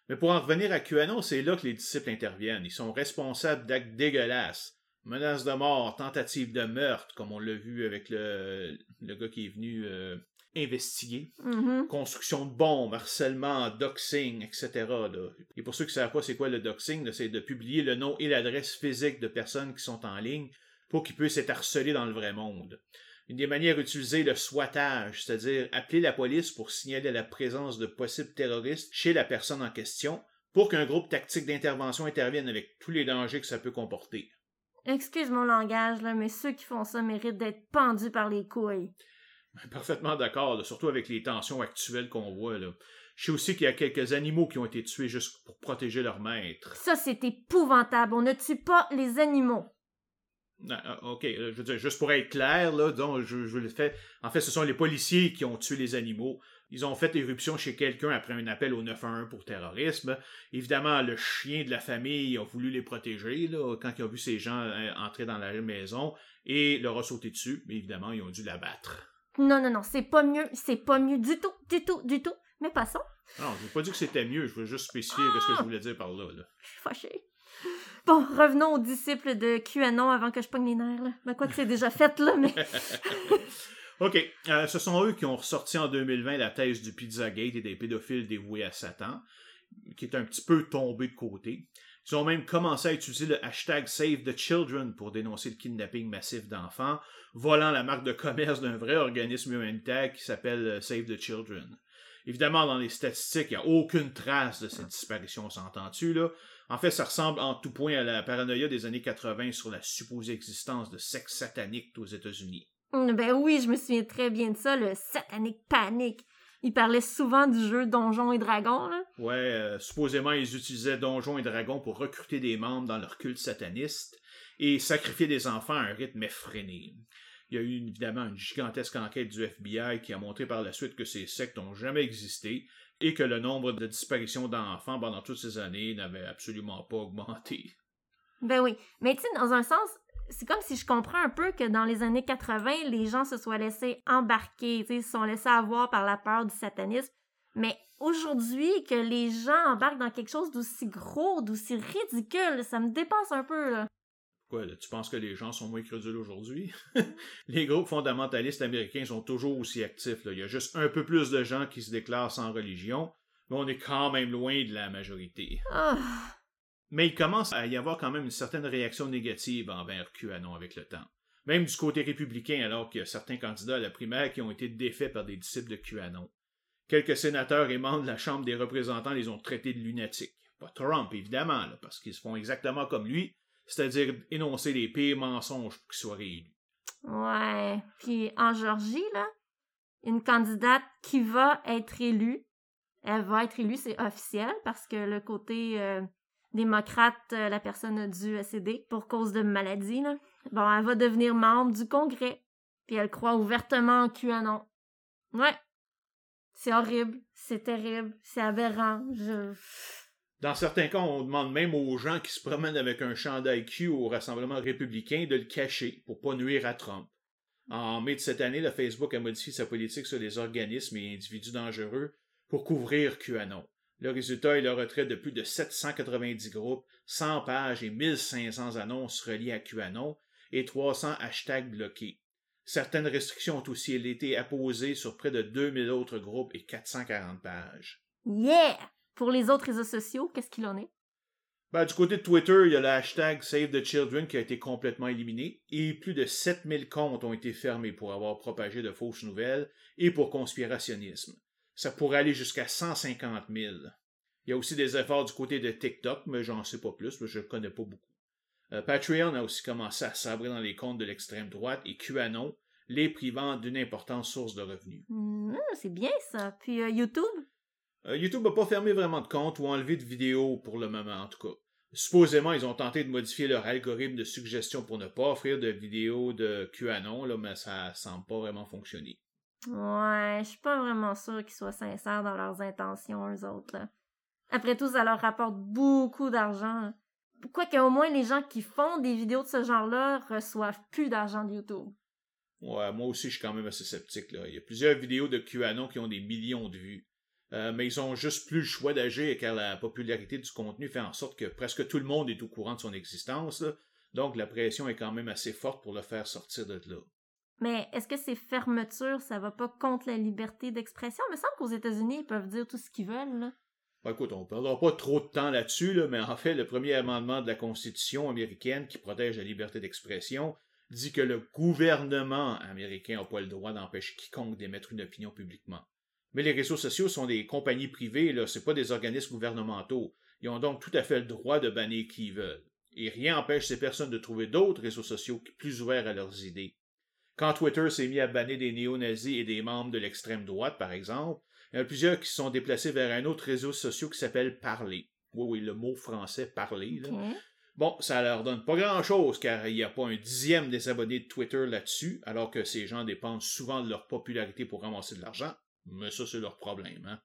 Mais pour en revenir à QAnon, c'est là que les disciples interviennent. Ils sont responsables d'actes dégueulasses menaces de mort, tentative de meurtre, comme on l'a vu avec le, le gars qui est venu euh, investiguer, mm-hmm. construction de bombes, harcèlement, doxing, etc. Et pour ceux qui ne savent pas c'est quoi le doxing, c'est de publier le nom et l'adresse physique de personnes qui sont en ligne pour qu'ils puissent être harcelés dans le vrai monde. Une des manières utilisées le swattage, c'est-à-dire appeler la police pour signaler la présence de possibles terroristes chez la personne en question, pour qu'un groupe tactique d'intervention intervienne avec tous les dangers que ça peut comporter. Excuse mon langage, là, mais ceux qui font ça méritent d'être pendus par les couilles. (laughs) Parfaitement d'accord, surtout avec les tensions actuelles qu'on voit. Là. Je sais aussi qu'il y a quelques animaux qui ont été tués juste pour protéger leur maître. Ça, c'est épouvantable. On ne tue pas les animaux. Ah, ah, ok, je veux dire, juste pour être clair, là, donc, je, je le fais. En fait, ce sont les policiers qui ont tué les animaux. Ils ont fait éruption chez quelqu'un après un appel au 911 pour terrorisme. Évidemment, le chien de la famille a voulu les protéger là, quand ils ont vu ces gens euh, entrer dans la maison et leur a sauté dessus, mais évidemment, ils ont dû l'abattre. Non, non, non, c'est pas mieux, c'est pas mieux du tout, du tout, du tout. Mais passons. Non, je veux pas dire que c'était mieux, je veux juste spécifier ce que je voulais dire par là. là. Je suis fâchée. Bon, revenons aux disciples de QAnon avant que je pogne les nerfs. Là. Ben, quoi que c'est déjà fait, là, mais... (laughs) OK. Euh, ce sont eux qui ont ressorti en 2020 la thèse du Pizzagate et des pédophiles dévoués à Satan, qui est un petit peu tombé de côté. Ils ont même commencé à utiliser le hashtag Save the Children pour dénoncer le kidnapping massif d'enfants, volant la marque de commerce d'un vrai organisme humanitaire qui s'appelle euh, Save the Children. Évidemment, dans les statistiques, il n'y a aucune trace de cette disparition, s'entend-tu, là? En fait, ça ressemble en tout point à la paranoïa des années 80 sur la supposée existence de sexe satanique aux États-Unis. Mm, ben oui, je me souviens très bien de ça, le satanic panic. Ils parlaient souvent du jeu Donjons et Dragons, là. Ouais, euh, supposément, ils utilisaient Donjons et Dragons pour recruter des membres dans leur culte sataniste et sacrifier des enfants à un rythme effréné. Il y a eu évidemment une gigantesque enquête du FBI qui a montré par la suite que ces sectes n'ont jamais existé et que le nombre de disparitions d'enfants pendant toutes ces années n'avait absolument pas augmenté. Ben oui. Mais tu sais, dans un sens, c'est comme si je comprends un peu que dans les années 80, les gens se soient laissés embarquer, sais, se sont laissés avoir par la peur du satanisme. Mais aujourd'hui, que les gens embarquent dans quelque chose d'aussi gros, d'aussi ridicule, ça me dépasse un peu, là. Quoi, tu penses que les gens sont moins crédules aujourd'hui? (laughs) les groupes fondamentalistes américains sont toujours aussi actifs. Il y a juste un peu plus de gens qui se déclarent sans religion, mais on est quand même loin de la majorité. Ah. Mais il commence à y avoir quand même une certaine réaction négative envers QAnon avec le temps. Même du côté républicain, alors qu'il y a certains candidats à la primaire qui ont été défaits par des disciples de QAnon. Quelques sénateurs et membres de la Chambre des représentants les ont traités de lunatiques. Pas Trump, évidemment, parce qu'ils se font exactement comme lui, c'est-à-dire énoncer les pires mensonges pour qu'il soit réélu. Ouais. Puis en Georgie, là, une candidate qui va être élue, elle va être élue, c'est officiel, parce que le côté euh, démocrate, euh, la personne a dû pour cause de maladie. Là. Bon, elle va devenir membre du Congrès. Puis elle croit ouvertement en QAnon. Ouais. C'est horrible, c'est terrible, c'est aberrant. Je... Dans certains cas, on demande même aux gens qui se promènent avec un chandail Q au Rassemblement républicain de le cacher pour pas nuire à Trump. En mai de cette année, le Facebook a modifié sa politique sur les organismes et individus dangereux pour couvrir QAnon. Le résultat est le retrait de plus de 790 groupes, 100 pages et 1500 annonces reliées à QAnon et 300 hashtags bloqués. Certaines restrictions ont aussi été apposées sur près de 2000 autres groupes et 440 pages. Yeah! Pour les autres réseaux sociaux, qu'est-ce qu'il en est? Ben, du côté de Twitter, il y a le hashtag Save the Children qui a été complètement éliminé et plus de 7000 comptes ont été fermés pour avoir propagé de fausses nouvelles et pour conspirationnisme. Ça pourrait aller jusqu'à 150 000. Il y a aussi des efforts du côté de TikTok, mais j'en sais pas plus, je ne connais pas beaucoup. Euh, Patreon a aussi commencé à sabrer dans les comptes de l'extrême droite et QAnon, les privant d'une importante source de revenus. Hmm, c'est bien ça. Puis euh, YouTube? Euh, YouTube n'a pas fermé vraiment de compte ou enlevé de vidéos pour le moment, en tout cas. Supposément, ils ont tenté de modifier leur algorithme de suggestion pour ne pas offrir de vidéos de QAnon, là, mais ça semble pas vraiment fonctionner. Ouais, je suis pas vraiment sûr qu'ils soient sincères dans leurs intentions, eux autres. Après tout, ça leur rapporte beaucoup d'argent. Quoique au moins les gens qui font des vidéos de ce genre-là reçoivent plus d'argent de YouTube? Ouais, moi aussi je suis quand même assez sceptique. Là. Il y a plusieurs vidéos de QAnon qui ont des millions de vues. Euh, mais ils ont juste plus le choix d'agir car la popularité du contenu fait en sorte que presque tout le monde est au courant de son existence. Donc la pression est quand même assez forte pour le faire sortir de là. Mais est-ce que ces fermetures, ça va pas contre la liberté d'expression? Il me semble qu'aux États-Unis, ils peuvent dire tout ce qu'ils veulent. Là. Ben, écoute, on ne perdra pas trop de temps là-dessus, mais en fait, le premier amendement de la Constitution américaine qui protège la liberté d'expression dit que le gouvernement américain n'a pas le droit d'empêcher quiconque d'émettre une opinion publiquement. Mais les réseaux sociaux sont des compagnies privées, là, c'est pas des organismes gouvernementaux. Ils ont donc tout à fait le droit de bannir qui ils veulent. Et rien n'empêche ces personnes de trouver d'autres réseaux sociaux plus ouverts à leurs idées. Quand Twitter s'est mis à bannir des néo-nazis et des membres de l'extrême droite, par exemple, il y en a plusieurs qui se sont déplacés vers un autre réseau social qui s'appelle Parler. Oui, oui, le mot français parler. Bon, ça leur donne pas grand-chose car il n'y a pas un dixième des abonnés de Twitter là-dessus, alors que ces gens dépendent souvent de leur popularité pour ramasser de l'argent. Mais ça, c'est leur problème. Hein?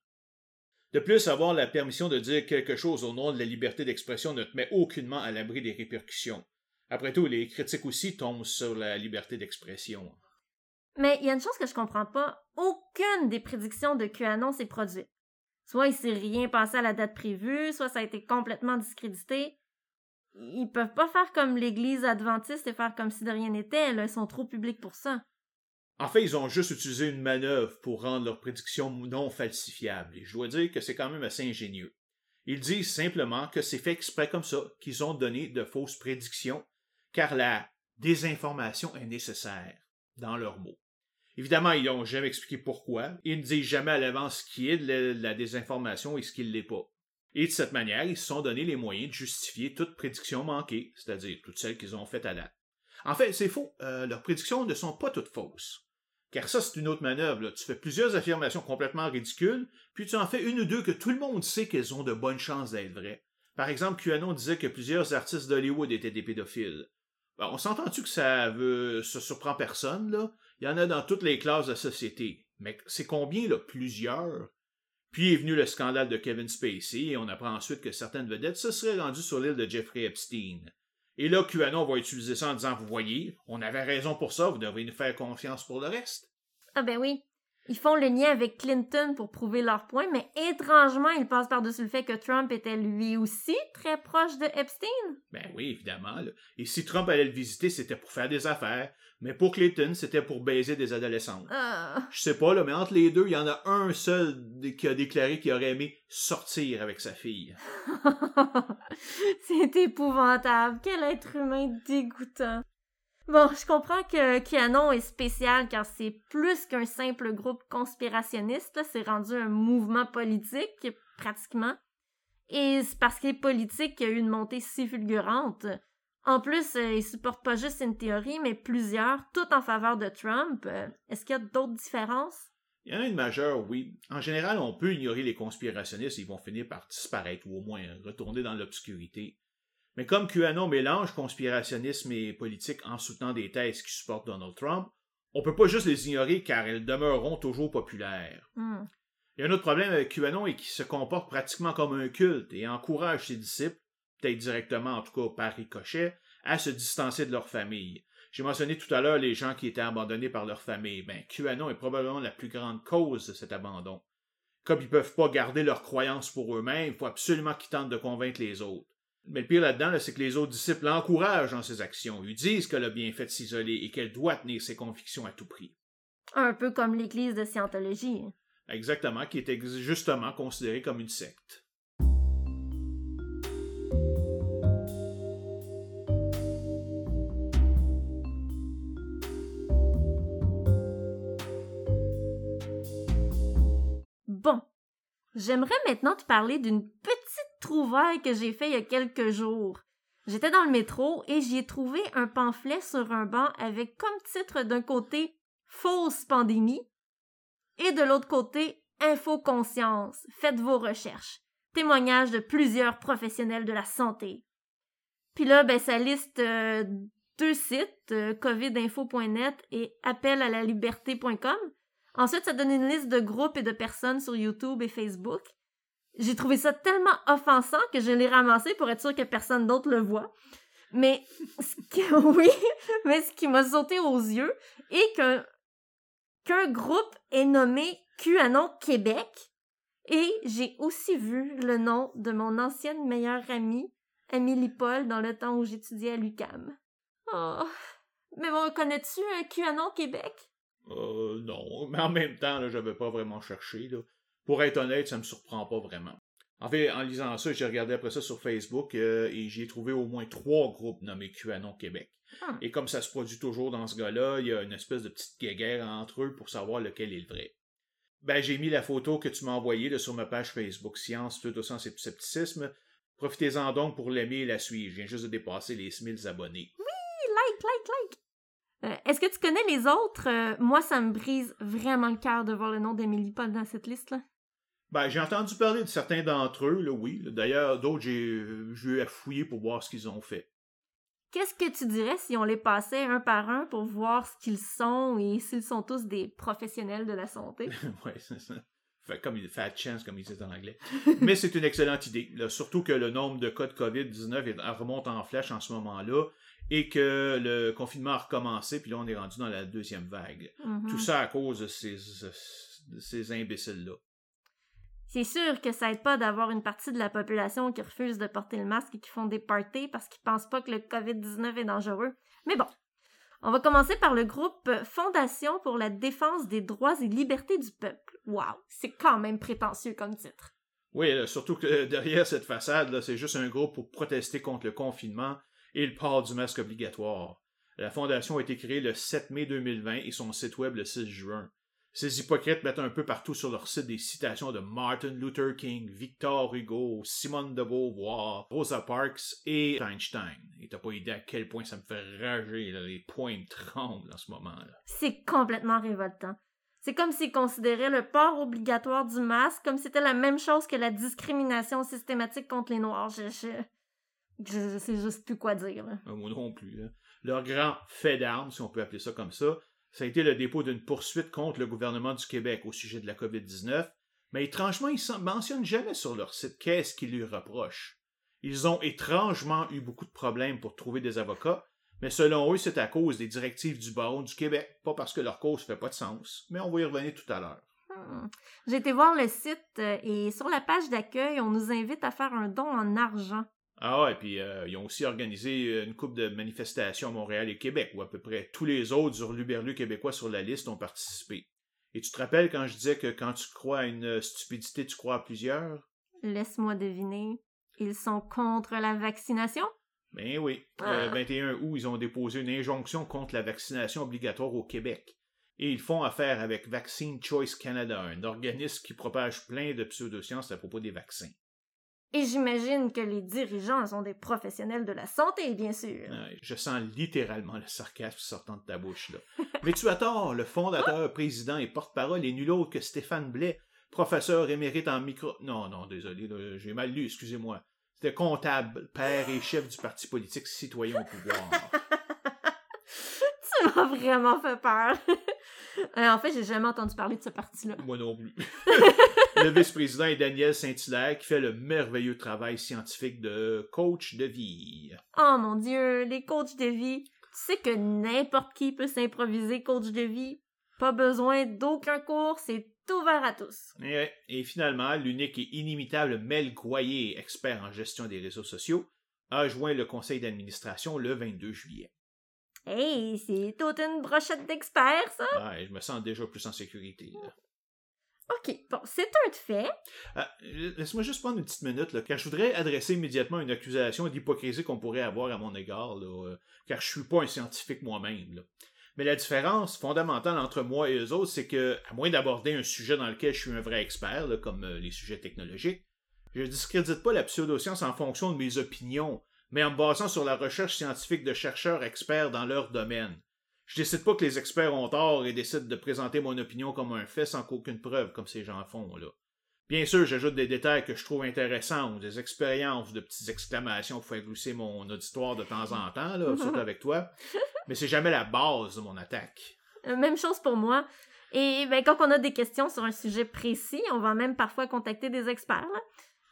De plus, avoir la permission de dire quelque chose au nom de la liberté d'expression ne te met aucunement à l'abri des répercussions. Après tout, les critiques aussi tombent sur la liberté d'expression. Mais il y a une chose que je comprends pas. Aucune des prédictions de QAnon s'est produite. Soit il s'est rien passé à la date prévue, soit ça a été complètement discrédité. Ils peuvent pas faire comme l'Église adventiste et faire comme si de rien n'était. Ils sont trop publics pour ça. En fait, ils ont juste utilisé une manœuvre pour rendre leurs prédictions non falsifiables. Et je dois dire que c'est quand même assez ingénieux. Ils disent simplement que c'est fait exprès comme ça qu'ils ont donné de fausses prédictions, car la désinformation est nécessaire, dans leurs mots. Évidemment, ils n'ont jamais expliqué pourquoi. Ils ne disent jamais à l'avance ce qui est de la, désinformation et ce qui ne l'est pas. Et de cette manière, ils se sont donné les moyens de justifier toute prédiction manquée, c'est-à-dire toutes celles qu'ils ont faites à date. En fait, c'est faux. Euh, leurs prédictions ne sont pas toutes fausses. Car ça, c'est une autre manœuvre. Tu fais plusieurs affirmations complètement ridicules, puis tu en fais une ou deux que tout le monde sait qu'elles ont de bonnes chances d'être vraies. Par exemple, QAnon disait que plusieurs artistes d'Hollywood étaient des pédophiles. On s'entend-tu que ça veut se surprend personne, là? Il y en a dans toutes les classes de société. Mais c'est combien, là? Plusieurs? Puis est venu le scandale de Kevin Spacey et on apprend ensuite que certaines vedettes se seraient rendues sur l'île de Jeffrey Epstein. Et là, QAnon va utiliser ça en disant, vous voyez, on avait raison pour ça, vous devez nous faire confiance pour le reste. Ah ben oui. Ils font le lien avec Clinton pour prouver leur point, mais étrangement, ils passent par-dessus le fait que Trump était lui aussi très proche de Epstein. Ben oui, évidemment. là. Et si Trump allait le visiter, c'était pour faire des affaires. Mais pour Clinton, c'était pour baiser des adolescentes. Ah. Je sais pas, là, mais entre les deux, il y en a un seul qui a déclaré qu'il aurait aimé sortir avec sa fille. (laughs) C'est épouvantable. Quel être humain dégoûtant. Bon, je comprends que QAnon est spécial car c'est plus qu'un simple groupe conspirationniste, c'est rendu un mouvement politique, pratiquement. Et c'est parce qu'il est politique qu'il y a eu une montée si fulgurante. En plus, euh, il supporte pas juste une théorie, mais plusieurs, toutes en faveur de Trump. Euh, Est-ce qu'il y a d'autres différences? Il y en a une majeure, oui. En général, on peut ignorer les conspirationnistes ils vont finir par disparaître ou au moins retourner dans l'obscurité. Mais comme QAnon mélange conspirationnisme et politique en soutenant des thèses qui supportent Donald Trump, on peut pas juste les ignorer car elles demeureront toujours populaires. Hmm. Il y a un autre problème avec QAnon et qui se comporte pratiquement comme un culte et encourage ses disciples, peut-être directement en tout cas par ricochet, à se distancer de leur famille. J'ai mentionné tout à l'heure les gens qui étaient abandonnés par leur famille. Ben, QAnon est probablement la plus grande cause de cet abandon. Comme ils peuvent pas garder leurs croyances pour eux-mêmes, il faut absolument qu'ils tentent de convaincre les autres. Mais le pire là-dedans, là, c'est que les autres disciples l'encouragent dans ses actions. Ils disent qu'elle a bien fait de s'isoler et qu'elle doit tenir ses convictions à tout prix. Un peu comme l'Église de Scientologie. Exactement, qui est justement considérée comme une secte. Bon, j'aimerais maintenant te parler d'une trouvaille que j'ai fait il y a quelques jours. J'étais dans le métro et j'y ai trouvé un pamphlet sur un banc avec comme titre d'un côté Fausse pandémie et de l'autre côté Infoconscience. Faites vos recherches. Témoignages de plusieurs professionnels de la santé. Puis là, ben, ça liste euh, deux sites, euh, covidinfo.net et appelalaLiberté.com. Ensuite, ça donne une liste de groupes et de personnes sur YouTube et Facebook. J'ai trouvé ça tellement offensant que je l'ai ramassé pour être sûr que personne d'autre le voit. Mais ce qui, (laughs) oui, mais ce qui m'a sauté aux yeux est qu'un groupe est nommé QAnon Québec et j'ai aussi vu le nom de mon ancienne meilleure amie, Amélie Paul, dans le temps où j'étudiais à l'UCAM. Oh. Mais bon, connais-tu un QAnon Québec? Euh, non, mais en même temps, là, j'avais pas vraiment cherché. Là. Pour être honnête, ça me surprend pas vraiment. En fait, en lisant ça, j'ai regardé après ça sur Facebook euh, et j'ai trouvé au moins trois groupes nommés QAnon Québec. Hmm. Et comme ça se produit toujours dans ce gars-là, il y a une espèce de petite guéguerre entre eux pour savoir lequel est le vrai. Ben, j'ai mis la photo que tu m'as envoyée sur ma page Facebook Science, Tout au sens et scepticisme. Profitez-en donc pour l'aimer et la suivre. Je viens juste de dépasser les 1000 abonnés. Like, like, like! Euh, Est-ce que tu connais les autres? Euh, moi, ça me brise vraiment le cœur de voir le nom d'Amélie Paul dans cette liste-là. Ben, j'ai entendu parler de certains d'entre eux, là, oui. D'ailleurs, d'autres, j'ai j'ai eu à fouiller pour voir ce qu'ils ont fait. Qu'est-ce que tu dirais si on les passait un par un pour voir ce qu'ils sont et s'ils sont tous des professionnels de la santé? (laughs) ouais, c'est ça. Fait comme il fat chance, comme ils disent en anglais. (laughs) Mais c'est une excellente idée. là. surtout que le nombre de cas de COVID-19 est- remonte en flèche en ce moment-là et que le confinement a recommencé, puis là, on est rendu dans la deuxième vague. Mhm. Tout ça à cause de ces, de ces imbéciles-là. C'est sûr que ça aide pas d'avoir une partie de la population qui refuse de porter le masque et qui font des parties parce qu'ils pensent pas que le COVID-19 est dangereux. Mais bon. On va commencer par le groupe Fondation pour la défense des droits et libertés du peuple. Waouh, c'est quand même prétentieux comme titre. Oui, surtout que (laughs) derrière cette façade, c'est juste un groupe pour protester contre le confinement et le port du masque obligatoire. La fondation a été créée le 7 mai 2020 et son site web le 6 juin. Ces hypocrites mettent un peu partout sur leur site des citations de Martin Luther King, Victor Hugo, Simone de Beauvoir, Rosa Parks et Einstein. Et t'as pas idée à quel point ça me fait rager, là, les poings me tremblent en ce moment-là. C'est complètement révoltant. C'est comme s'ils considéraient le port obligatoire du masque comme si c'était la même chose que la discrimination systématique contre les Noirs. Je, je, je, sais juste plus quoi dire. là. Euh, Moi non plus. là. Leur grand fait d'armes, si on peut appeler ça comme ça, ça a été le dépôt d'une poursuite contre le gouvernement du Québec au sujet de la COVID-19, mais étrangement, ils ne mentionnent jamais sur leur site qu'est-ce qu'ils lui reprochent? Ils ont étrangement eu beaucoup de problèmes pour trouver des avocats, mais selon eux, c'est à cause des directives du barreau du Québec, pas parce que leur cause fait pas de sens, mais on va y revenir tout à l'heure. Hmm. J'ai été voir le site euh, et sur la page d'accueil, on nous invite à faire un don en argent. Ah ouais, puis euh, ils ont aussi organisé une coupe de manifestations à Montréal et Québec, où à peu près tous les autres hurluberlus québécois sur la liste ont participé. Et tu te rappelles quand je disais que quand tu crois à une stupidité, tu crois à plusieurs? Laisse-moi deviner. Ils sont contre la vaccination? Ben oui. Le 21 août, ils ont déposé une injonction contre la vaccination obligatoire au Québec. Et ils font affaire avec Vaccine Choice Canada, un organisme qui propage plein de pseudosciences à propos des vaccins. Et j'imagine que les dirigeants sont des professionnels de la santé, bien sûr. je sens littéralement le sarcasme sortant de ta bouche, là. Mais tu as tort, le fondateur, président et porte-parole est nul autre que Stéphane Blais, professeur émérite en micro... Non, non, désolé, j'ai mal lu, excusez-moi. C'était comptable, père et chef du parti politique citoyen au pouvoir. (laughs) tu m'as vraiment fait peur. (laughs) Euh, en fait, j'ai jamais entendu parler de ce parti-là. Moi non plus. (laughs) (laughs) le vice-président est Daniel Saint-Hilaire qui fait le merveilleux travail scientifique de coach de vie. Oh mon Dieu, les coachs de vie. Tu sais que n'importe qui peut s'improviser coach de vie. Pas besoin d'aucun cours, c'est ouvert à tous. Et, et finalement, l'unique et inimitable Mel Goyer, expert en gestion des réseaux sociaux, a joint le conseil d'administration le 22 juillet. Hey, c'est toute une brochette d'experts, ça! Ouais, je me sens déjà plus en sécurité. OK, bon, c'est un fait. Ah, laisse-moi juste prendre une petite minute, car je voudrais adresser immédiatement une accusation d'hypocrisie qu'on pourrait avoir à mon égard, euh, car je suis pas un scientifique moi-même. Mais la différence fondamentale entre moi et eux autres, c'est que, à moins d'aborder un sujet dans lequel je suis un vrai expert, comme euh, les sujets technologiques, je discrédite pas la pseudoscience en fonction de mes opinions, mais en me basant sur la recherche scientifique de chercheurs experts dans leur domaine. Je décide pas que les experts ont tort et décide de présenter mon opinion comme un fait sans qu'aucune preuve, comme ces gens font, là. Bien sûr, j'ajoute des détails que je trouve intéressants ou des expériences, de petites exclamations pour faire glisser mon auditoire de temps en temps, là, (laughs) surtout avec toi. Mais c'est jamais la base de mon attaque. Euh, même chose pour moi. Et ben, quand on a des questions sur un sujet précis, on va même parfois contacter des experts.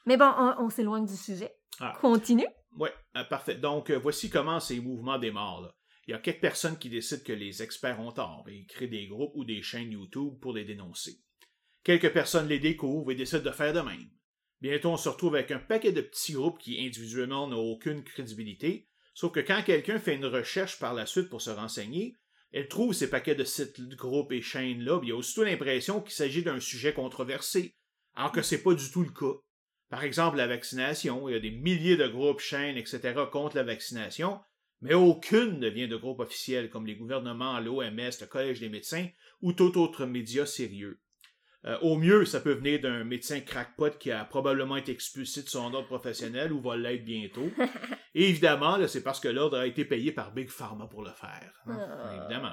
Mais bon, on, s'éloigne du sujet. Ah. Continue. Oui, euh, parfait. Donc, euh, voici comment ces mouvements démarrent. Il y a quelques personnes qui décident que les experts ont tort et créent des groupes ou des chaînes YouTube pour les dénoncer. Quelques personnes les découvrent et décident de faire de même. Bientôt, on se retrouve avec un paquet de petits groupes qui individuellement n'ont aucune crédibilité, sauf que quand quelqu'un fait une recherche par la suite pour se renseigner, elle trouve ces paquets de sites, groupes et chaînes-là, il y a aussitôt l'impression qu'il s'agit d'un sujet controversé, alors que c'est pas du tout le cas. Par exemple, la vaccination, il y a des milliers de groupes, chaînes, etc. contre la vaccination, mais aucune ne vient de groupes officiels comme les gouvernements, l'OMS, le Collège des médecins ou tout autre média sérieux. Euh, au mieux, ça peut venir d'un médecin crackpot qui a probablement été expulsé de son ordre professionnel ou va l'être bientôt. (laughs) Et évidemment, c'est parce que l'ordre a été payé par Big Pharma pour le faire. Hein, ah. Évidemment.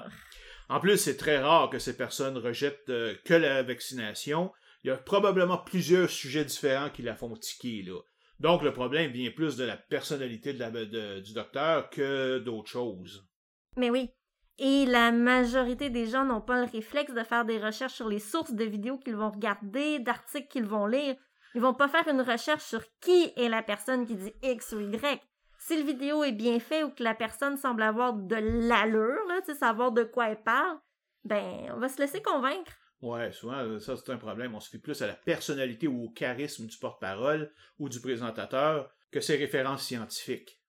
En plus, c'est très rare que ces personnes rejettent euh, que la vaccination. Il y a probablement plusieurs sujets différents qui la font tiquer, là. Donc, le problème vient plus de la personnalité du docteur que d'autres choses. Mais oui. Et la majorité des gens n'ont pas le réflexe de faire des recherches sur les sources de vidéos qu'ils vont regarder, d'articles qu'ils vont lire. Ils vont pas faire une recherche sur qui est la personne qui dit X ou Y. Si le vidéo est bien fait ou que la personne semble avoir de l'allure, là, savoir de quoi elle parle, ben, on va se laisser convaincre. Ouais, souvent, euh, ça, c'est un problème. On se fait plus à la personnalité ou au charisme du porte-parole ou du présentateur que ses références scientifiques.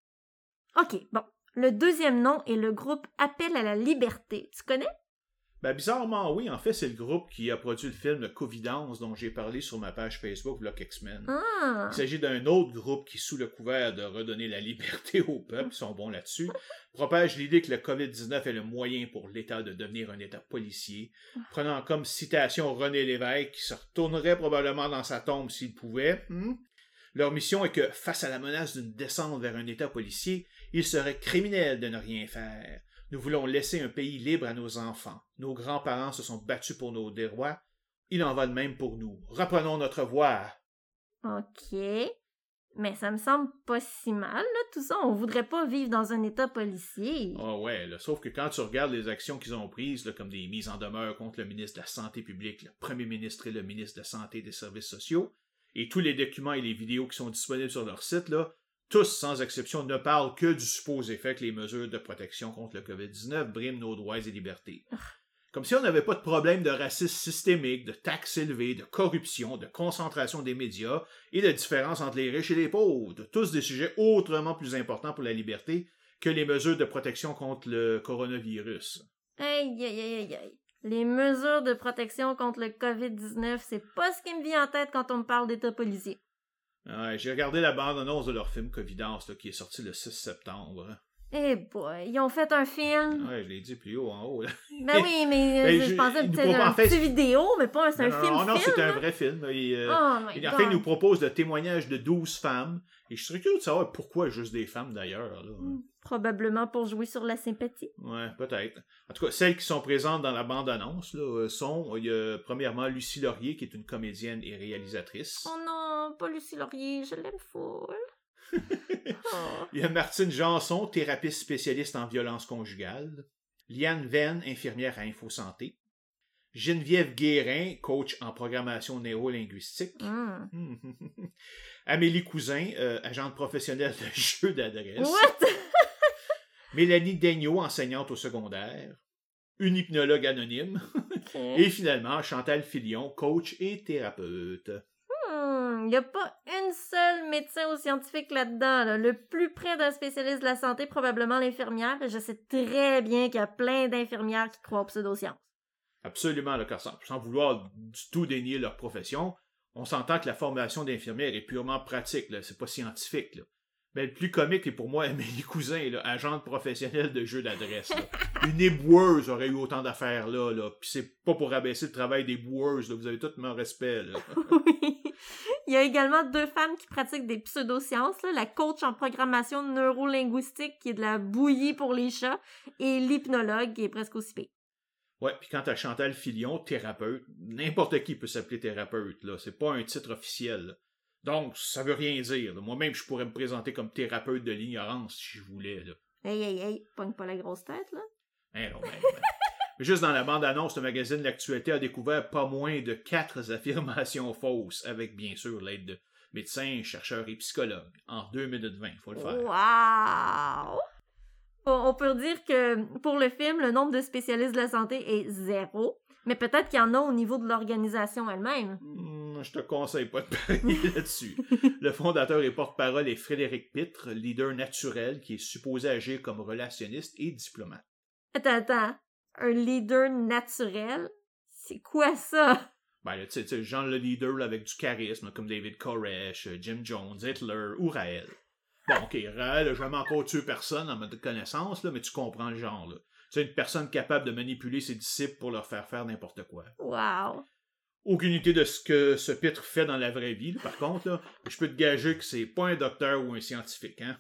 OK, bon. Le deuxième nom est le groupe Appel à la liberté. Tu connais? Ben, bizarrement, oui. En fait, c'est le groupe qui a produit le film Covidence dont j'ai parlé sur ma page Facebook Block X-Men. Ah. Il s'agit d'un autre groupe qui, sous le couvert de redonner la (laughs) liberté au peuple, ils sont bons là-dessus, propage l'idée que le COVID-19 est le moyen pour l'État de devenir un État policier, prenant comme citation René Lévesque, qui se retournerait probablement dans sa tombe s'il pouvait. Hmm? Leur mission est que, face à la menace d'une descente vers un État policier, il serait criminel de ne rien faire. Nous voulons laisser un pays libre à nos enfants. Nos grands-parents se sont battus pour nos droits. Il en va de même pour nous. Reprenons notre voix. OK. Mais ça me semble pas si mal, là, tout ça. On voudrait pas vivre dans un état policier. Ah ouais, là, sauf que quand tu regardes les actions qu'ils ont prises, là, comme des mises en demeure contre le ministre de la Santé publique, le premier ministre et le ministre de la Santé et des Services sociaux, et tous les documents et les vidéos qui sont disponibles sur leur site, là, tous, sans exception, ne parlent que du supposé fait que les mesures de protection contre le COVID-19 briment nos droits et libertés. Comme si on n'avait pas de problème de racisme systémique, de taxes élevées, de corruption, de concentration des médias et de différence entre les riches et les pauvres, tous des sujets autrement plus importants pour la liberté que les mesures de protection contre le coronavirus. Aïe, aïe, aïe, aïe. Les mesures de protection contre le COVID-19, c'est pas ce qui me vient en tête quand on me parle d'État policier. Ouais, J'ai regardé la bande-annonce de leur film Covidence là, qui est sorti le 6 septembre. Eh boy, ils ont fait un film. Ouais, je l'ai dit plus haut en haut. Là. Ben oui, mais euh, Ben, je, je- pensais que c'était un fait, petit vidéo, mais pas un, c'est un non, film. non, non, c'est un là. vrai film. Il, euh, Oh il- en fait, il nous propose le témoignage de 12 femmes. Et je serais curieux de savoir pourquoi juste des femmes d'ailleurs. Hmm. Probablement pour jouer sur la sympathie. Ouais, peut-être. En tout cas, celles qui sont présentes dans la bande-annonce euh, sont, il y a premièrement Lucie Laurier, qui est une comédienne et réalisatrice. Oh non, pas Lucie Laurier, je l'aime full. Oh. Il y a Martine Janson, thérapeute spécialiste en violence conjugale. Liane Venn, infirmière à InfoSanté. Geneviève Guérin, coach en programmation neurolinguistique. Hmm. (laughs) Amélie Cousin, euh, agente professionnelle de (laughs) jeu d'adresse. What? (laughs) Mélanie Daigneault, enseignante au secondaire. Une hypnologue anonyme. Et finalement, Chantal Filion, coach et thérapeute. Hmm, y a pas une seule médecin ou scientifique là-dedans. là. Le plus près d'un spécialiste de la santé, probablement l'infirmière. et Je sais très bien qu'il y a plein d'infirmières qui croient aux pseudosciences. Absolument, car sans, sans vouloir du tout dénier leur profession, on s'entend que la formation d'infirmière est purement pratique, c'est pas scientifique. Là. Mais le plus comique est pour moi (laughs) Amélie Cousin, là, agente professionnelle de jeu d'adresse. Une éboueuse aurait eu autant d'affaires là, là. Puis c'est pas pour abaisser le travail des boueuses, là. vous avez tout mon respect. Là. (laughs) Oui. Il y a également deux femmes qui pratiquent des pseudosciences, là, la coach en programmation neurolinguistique qui est de la bouillie pour les chats et l'hypnologue qui est presque aussi pire. Ouais, puis quant à Chantal Filion, thérapeute, n'importe qui peut s'appeler thérapeute, là. C'est pas un titre officiel. là. Donc, ça veut rien dire. Moi-même, je pourrais me présenter comme thérapeute de l'ignorance si je voulais, là. Hey, hey, hey, pogne pas la grosse tête, là. Hein, non, ben, ben. Juste dans la bande-annonce, le magazine L'Actualité a découvert pas moins de quatre (laughs) affirmations fausses, avec bien sûr l'aide de médecins, chercheurs et psychologues, en 2 minutes 20, faut le faire. Wow! On on peut dire que pour le film, le nombre de spécialistes de la santé est zéro, mais peut-être qu'il y en a au niveau de l'organisation elle-même. Hmm, je te conseille pas de parier (laughs) là-dessus. Le fondateur et porte-parole est Frédéric Pitre, leader naturel qui est supposé agir comme relationniste et diplomate. Attends, attends. Un leader naturel? C'est quoi ça? Ben, là, tu sais, genre le leader là, avec du charisme, comme David Koresh, euh, Jim Jones, Hitler ou Raël. Bon, ok, Raël a jamais encore tué personne en mode connaissance, là, mais tu comprends le genre. là. C'est une personne capable de manipuler ses disciples pour leur faire faire n'importe quoi. Wow. Aucune idée de ce que ce pitre fait dans la vraie vie, là, par contre, là, je peux te gager que c'est pas un docteur ou un scientifique. Hein?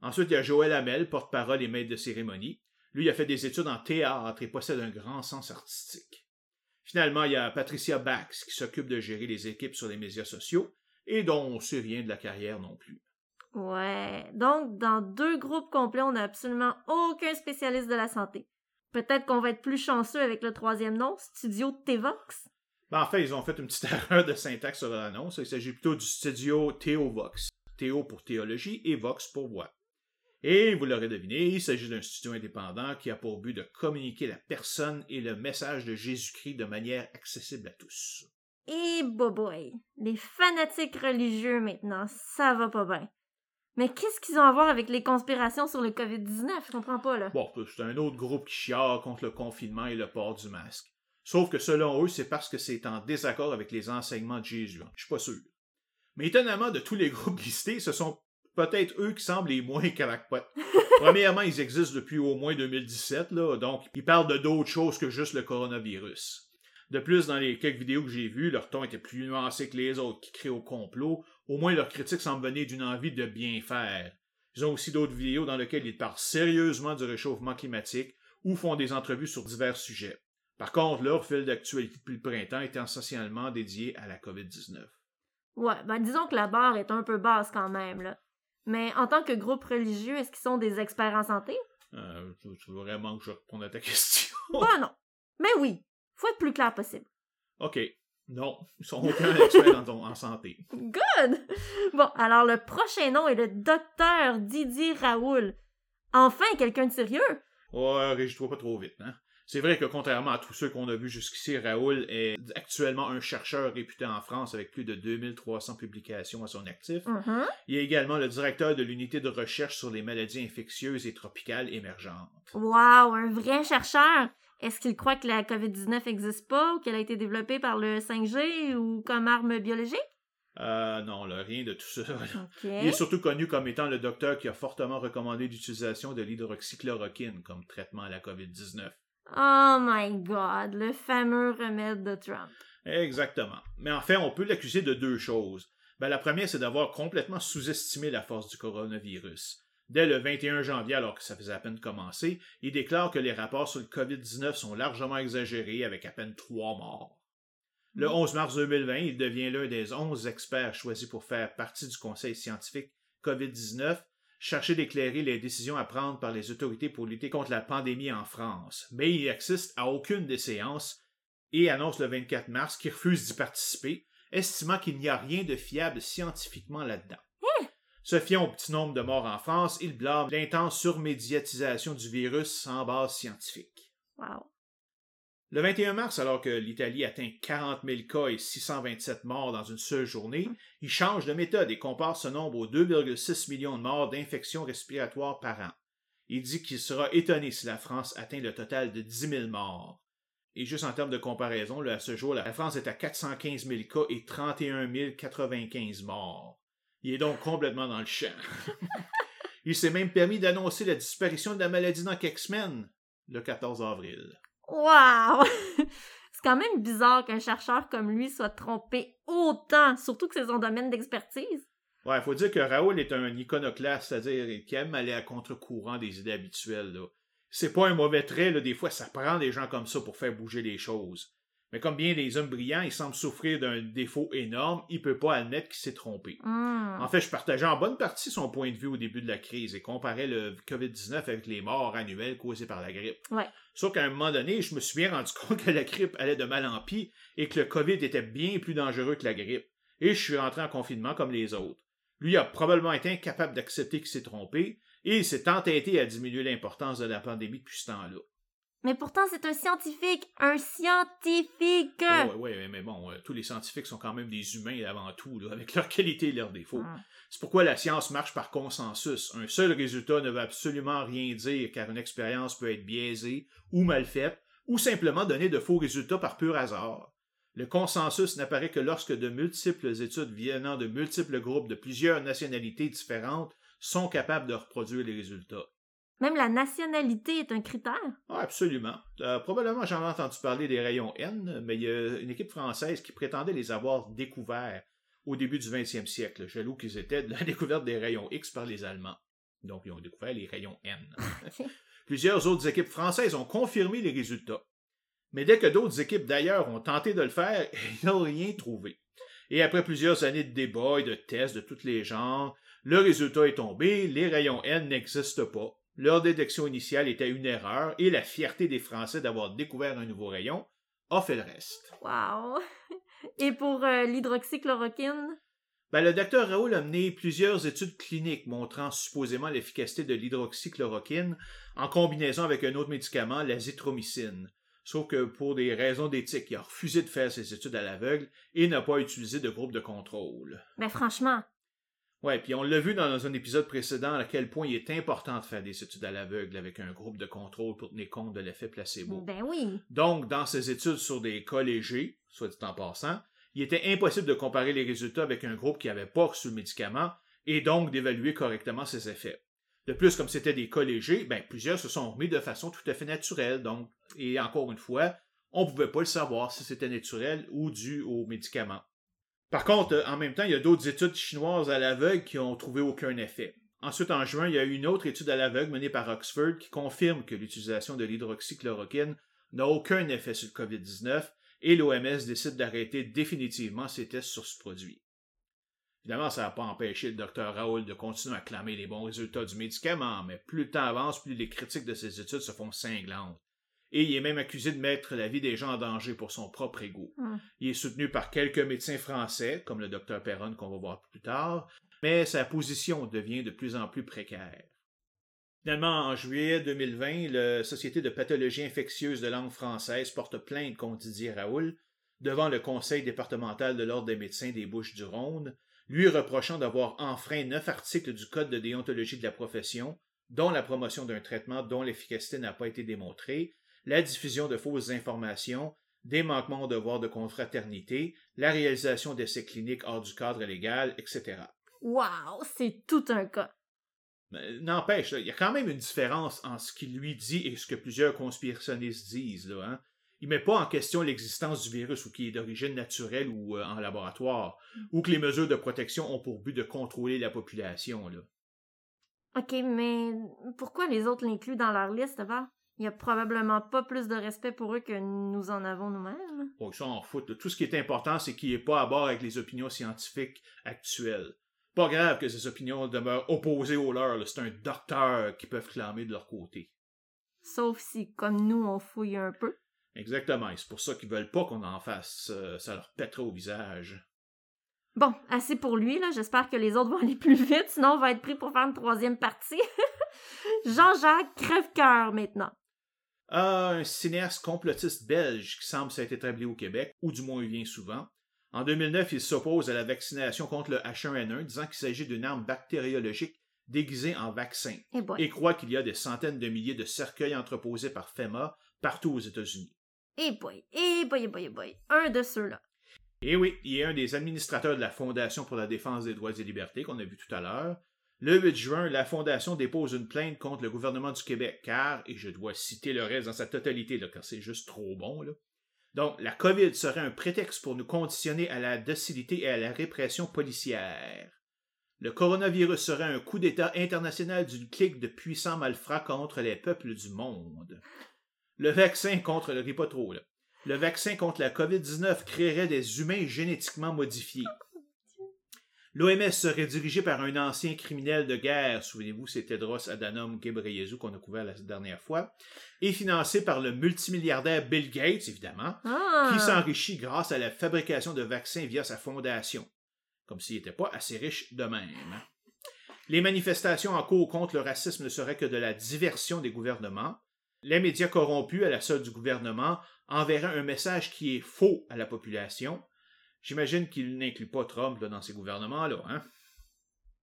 Ensuite, il y a Joël Hamel, porte-parole et maître de cérémonie. Lui, il a fait des études en théâtre et possède un grand sens artistique. Finalement, il y a Patricia Bax qui s'occupe de gérer les équipes sur les médias sociaux et dont on sait rien de la carrière non plus. Ouais. Donc, dans deux groupes complets, on n'a absolument aucun spécialiste de la santé. Peut-être qu'on va être plus chanceux avec le troisième nom, Studio Tevox. Ben, en fait, ils ont fait une petite (laughs) erreur de syntaxe sur l'annonce. Il s'agit plutôt du studio Théovox. Théo pour théologie et Vox pour voix. Et vous l'aurez deviné, il s'agit d'un studio indépendant qui a pour but de communiquer la personne et le message de Jésus-Christ de manière accessible à tous. Et boboy, les fanatiques religieux maintenant, ça va pas bien. Mais qu'est-ce qu'ils ont à voir avec les conspirations sur le COVID-19? Je comprends pas, là. Bon, c'est un autre groupe qui chiale contre le confinement et le port du masque. Sauf que selon eux, c'est parce que c'est en désaccord avec les enseignements de Jésus. Je suis pas sûr. Mais étonnamment, de tous les (laughs) groupes listés, ce sont peut-être eux qui semblent les moins crackpots. (laughs) Premièrement, ils existent depuis au moins 2017, là, donc ils parlent de d'autres choses que juste le coronavirus. De plus, dans les quelques vidéos que j'ai vues, leur ton était plus nuancé que les autres qui créent au complot. Au moins, leur critique semble venir d'une envie de bien faire. Ils ont aussi d'autres vidéos dans lesquelles ils parlent sérieusement du réchauffement climatique ou font des entrevues sur divers sujets. Par contre, leur fil d'actualité depuis le printemps est essentiellement dédié à la COVID-19. Ouais, ben disons que la barre est un peu basse quand même, là. Mais en tant que groupe religieux, est-ce qu'ils sont des experts en santé? Euh, tu, tu veux vraiment que je réponde à ta (laughs) question? Ben non. Mais oui, faut être plus clair possible. OK. Non, ils sont aucun expert en, en santé. (laughs) Good! Bon, alors le prochain nom est le docteur Didier Raoul. Enfin, quelqu'un de sérieux? Ouais, régis-toi pas trop vite, hein? C'est vrai que contrairement à tous ceux qu'on a vus jusqu'ici, Raoul est actuellement un chercheur réputé en France avec plus de 2300 publications à son actif. Mhm. Il est également le directeur de l'unité de recherche sur les maladies infectieuses et tropicales émergentes. Wow, un vrai chercheur! Est-ce qu'il croit que la COVID-19 n'existe pas ou qu'elle a été développée par le 5G ou comme arme biologique? Euh, non, là, rien de tout ça. Il est surtout connu comme étant le docteur qui a fortement recommandé l'utilisation de l'hydroxychloroquine comme traitement à la COVID-19. Oh my god, le fameux remède de Trump. Exactement. Mais en fait, on peut l'accuser de deux choses. Ben, la première, c'est d'avoir complètement sous-estimé la force du coronavirus. Dès le 21 janvier, alors que ça faisait à peine commencer, il déclare que les rapports sur le COVID-19 sont largement exagérés avec à peine trois morts. Le 11 mars 2020, il devient l'un des 11 experts choisis pour faire partie du conseil scientifique COVID-19, chercher d'éclairer les décisions à prendre par les autorités pour lutter contre la pandémie en France. Mais il n'assiste à aucune des séances et annonce le 24 mars qu'il refuse d'y participer, estimant qu'il n'y a rien de fiable scientifiquement là-dedans. Se fiant au petit nombre de morts en France, il blâme l'intense surmédiatisation du virus sans base scientifique. Wow. Le 21 mars, alors que l'Italie atteint 40 000 cas et 627 morts dans une seule journée, il change de méthode et compare ce nombre aux 2,6 millions de morts d'infections respiratoires par an. Il dit qu'il sera étonné si la France atteint le total de 10 000 morts. Et juste en termes de comparaison, à ce jour, la France est à 415 000 cas et 31 095 morts. Il est donc complètement dans le champ. (laughs) il s'est même permis d'annoncer la disparition de la maladie dans quelques semaines, le 14 avril. Wow! (laughs) C'est quand même bizarre qu'un chercheur comme lui soit trompé autant, surtout que c'est son domaine d'expertise. Ouais, faut dire que Raoul est un iconoclaste, c'est-à-dire qu'il aime aller à contre-courant des idées habituelles. C'est pas un mauvais trait, des fois ça prend des gens comme ça pour faire bouger les choses. Mais comme bien des hommes brillants, il semble souffrir d'un défaut énorme, il peut pas admettre qu'il s'est trompé. Hmm. En fait, je partageais en bonne partie son point de vue au début de la crise et comparais le COVID-19 avec les morts annuelles causées par la grippe. Ouais. Sauf qu'à un moment donné, je me suis bien rendu (laughs) compte que la grippe allait de mal en pis et que le COVID était bien plus dangereux que la grippe. Et je suis rentré en confinement comme les autres. Lui a probablement été incapable d'accepter qu'il s'est trompé et il s'est entêté à diminuer l'importance de la pandémie depuis ce temps-là. Mais pourtant, c'est un scientifique! Un scientifique! Ouais, ouais, mais bon, euh, tous les scientifiques sont quand même des humains avant tout, là, avec (laughs) leurs qualités et leurs défauts. C'est pourquoi la science marche par consensus. Un seul résultat ne veut absolument rien dire car une expérience peut être biaisée ou mal faite ou simplement donner de faux résultats par pur hasard. Le consensus n'apparaît que lorsque de multiples études vienant de multiples groupes de plusieurs nationalités différentes sont capables de reproduire les résultats. Même la nationalité est un critère. Ah, absolument. Euh, probablement j'en ai entendu parler des rayons N, mais il y a une équipe française qui prétendait les avoir découverts au début du 20e siècle, jaloux qu'ils étaient de la (laughs) découverte des rayons X par les Allemands. Donc ils ont découvert les rayons N. (laughs) Plusieurs autres équipes françaises ont confirmé les résultats. Mais dès que d'autres équipes d'ailleurs ont tenté de le faire, (laughs) ils n'ont rien trouvé. Et après plusieurs années de débats et de tests de tous les genres, le résultat est tombé, les rayons N n'existent pas. Leur détection initiale était une erreur et la fierté des Français d'avoir découvert un nouveau rayon a fait le reste. Wow! (laughs) Et pour euh, l'hydroxychloroquine? Ben, le docteur Raoul a mené plusieurs études cliniques montrant supposément l'efficacité de l'hydroxychloroquine en combinaison avec un autre médicament, l'azithromycine. Sauf que pour des raisons d'éthique, il a refusé de faire ses études à l'aveugle et n'a pas utilisé de groupe de contrôle. Ben franchement, Ouais, puis on l'a vu dans un épisode précédent à quel point il est important de faire des études à l'aveugle avec un groupe de contrôle pour tenir compte de l'effet placebo. ben oui. Donc, dans ces études sur des cas légers, soit dit en passant, il était impossible de comparer les résultats avec un groupe qui n'avait pas reçu le médicament et donc d'évaluer correctement ses effets. De plus, comme c'était des cas légers, ben, plusieurs se sont remis de façon tout à fait naturelle, donc, et encore une fois, on ne pouvait pas le savoir si c'était naturel ou dû au médicament. Par contre, euh, en même temps, il y a d'autres études chinoises à l'aveugle qui ont trouvé aucun effet. Ensuite, en juin, il y a eu une autre étude à l'aveugle menée par Oxford qui confirme que l'utilisation de l'hydroxychloroquine n'a aucun effet sur le COVID-19 et l'OMS décide d'arrêter définitivement ses tests sur ce produit. Évidemment, ça n'a pas empêché le docteur Raoul de continuer à clamer les bons résultats du médicament, mais plus le temps avance, plus les critiques de ses études se font cinglantes. Et il est même accusé de mettre la vie des gens en danger pour son propre ego. Hmm. Il est soutenu par quelques médecins français, comme le docteur Perron qu'on va voir plus tard, mais sa position devient de plus en plus précaire. Finalement, en juillet 2020, la Société de pathologie infectieuse de langue française porte plainte contre Didier Raoul devant le Conseil départemental de l'Ordre des médecins des Bouches-du-Rhône, lui reprochant d'avoir enfreint neuf articles du Code de déontologie de la profession, dont la promotion d'un traitement dont l'efficacité n'a pas été démontrée, la diffusion de fausses informations, des manquements au devoir de confraternité, la réalisation d'essais cliniques hors du cadre légal, etc. Wow, c'est tout un cas. N'empêche, il y a quand même une différence en ce qu'il lui dit et ce que plusieurs conspirationnistes disent. Là, hein. Il met pas en question l'existence du virus ou qu'il est d'origine naturelle ou euh, en laboratoire, ou que les mesures de protection ont pour but de contrôler la population. Là. Ok, mais pourquoi les autres l'incluent dans leur liste, va? Il y a probablement pas plus de respect pour eux que nous en avons nous-mêmes. Bon, ça, on fout. Tout ce qui est important, c'est qu'il n'est pas à bord avec les opinions scientifiques actuelles. Pas grave que ces opinions demeurent opposées aux leurs. C'est un docteur qui peuvent clamer de leur côté. Sauf si, comme nous, on fouille un peu. Exactement. C'est pour ça qu'ils veulent pas qu'on en fasse. euh, ça leur pètera au visage. Bon, assez pour lui, là. J'espère que les autres vont aller plus vite, sinon on va être pris pour faire une troisième partie. (laughs) Jean-Jacques crève-cœur maintenant. Ah, un cinéaste complotiste belge qui semble s'être établi au Québec, ou du moins il vient souvent. En 2009, il s'oppose à la vaccination contre le H1N1, disant qu'il s'agit d'une arme bactériologique déguisée en vaccin, Eh et croit qu'il y a des centaines de milliers de cercueils entreposés par FEMA partout aux États-Unis. Eh boy, eh boy, eh boy, eh boy. Un de ceux-là. Et oui, il est un des administrateurs de la Fondation pour la défense des droits et libertés qu'on a vu tout à l'heure. Le 8 juin, la Fondation dépose une plainte contre le gouvernement du Québec car, et je dois citer le reste dans sa totalité, car c'est juste trop bon, là. Donc, la COVID serait un prétexte pour nous conditionner à la docilité et à la répression policière. Le coronavirus serait un coup d'État international d'une clique de puissants malfrats contre les peuples du monde. Le vaccin contre le là. Le vaccin contre la COVID-19 créerait des humains génétiquement modifiés. L'OMS serait dirigé par un ancien criminel de guerre, souvenez-vous, c'est Tedros Adhanom Ghebreyesus qu'on a couvert la dernière fois, et financé par le multimilliardaire Bill Gates, évidemment, Ah! qui s'enrichit grâce à la fabrication de vaccins via sa fondation, comme s'il n'était pas assez riche de même. Les manifestations en cours contre le racisme ne seraient que de la diversion des gouvernements. Les médias corrompus à la solde du gouvernement enverraient un message qui est faux à la population. J'imagine qu'il n'inclut pas Trump là, dans ces gouvernements-là, hein?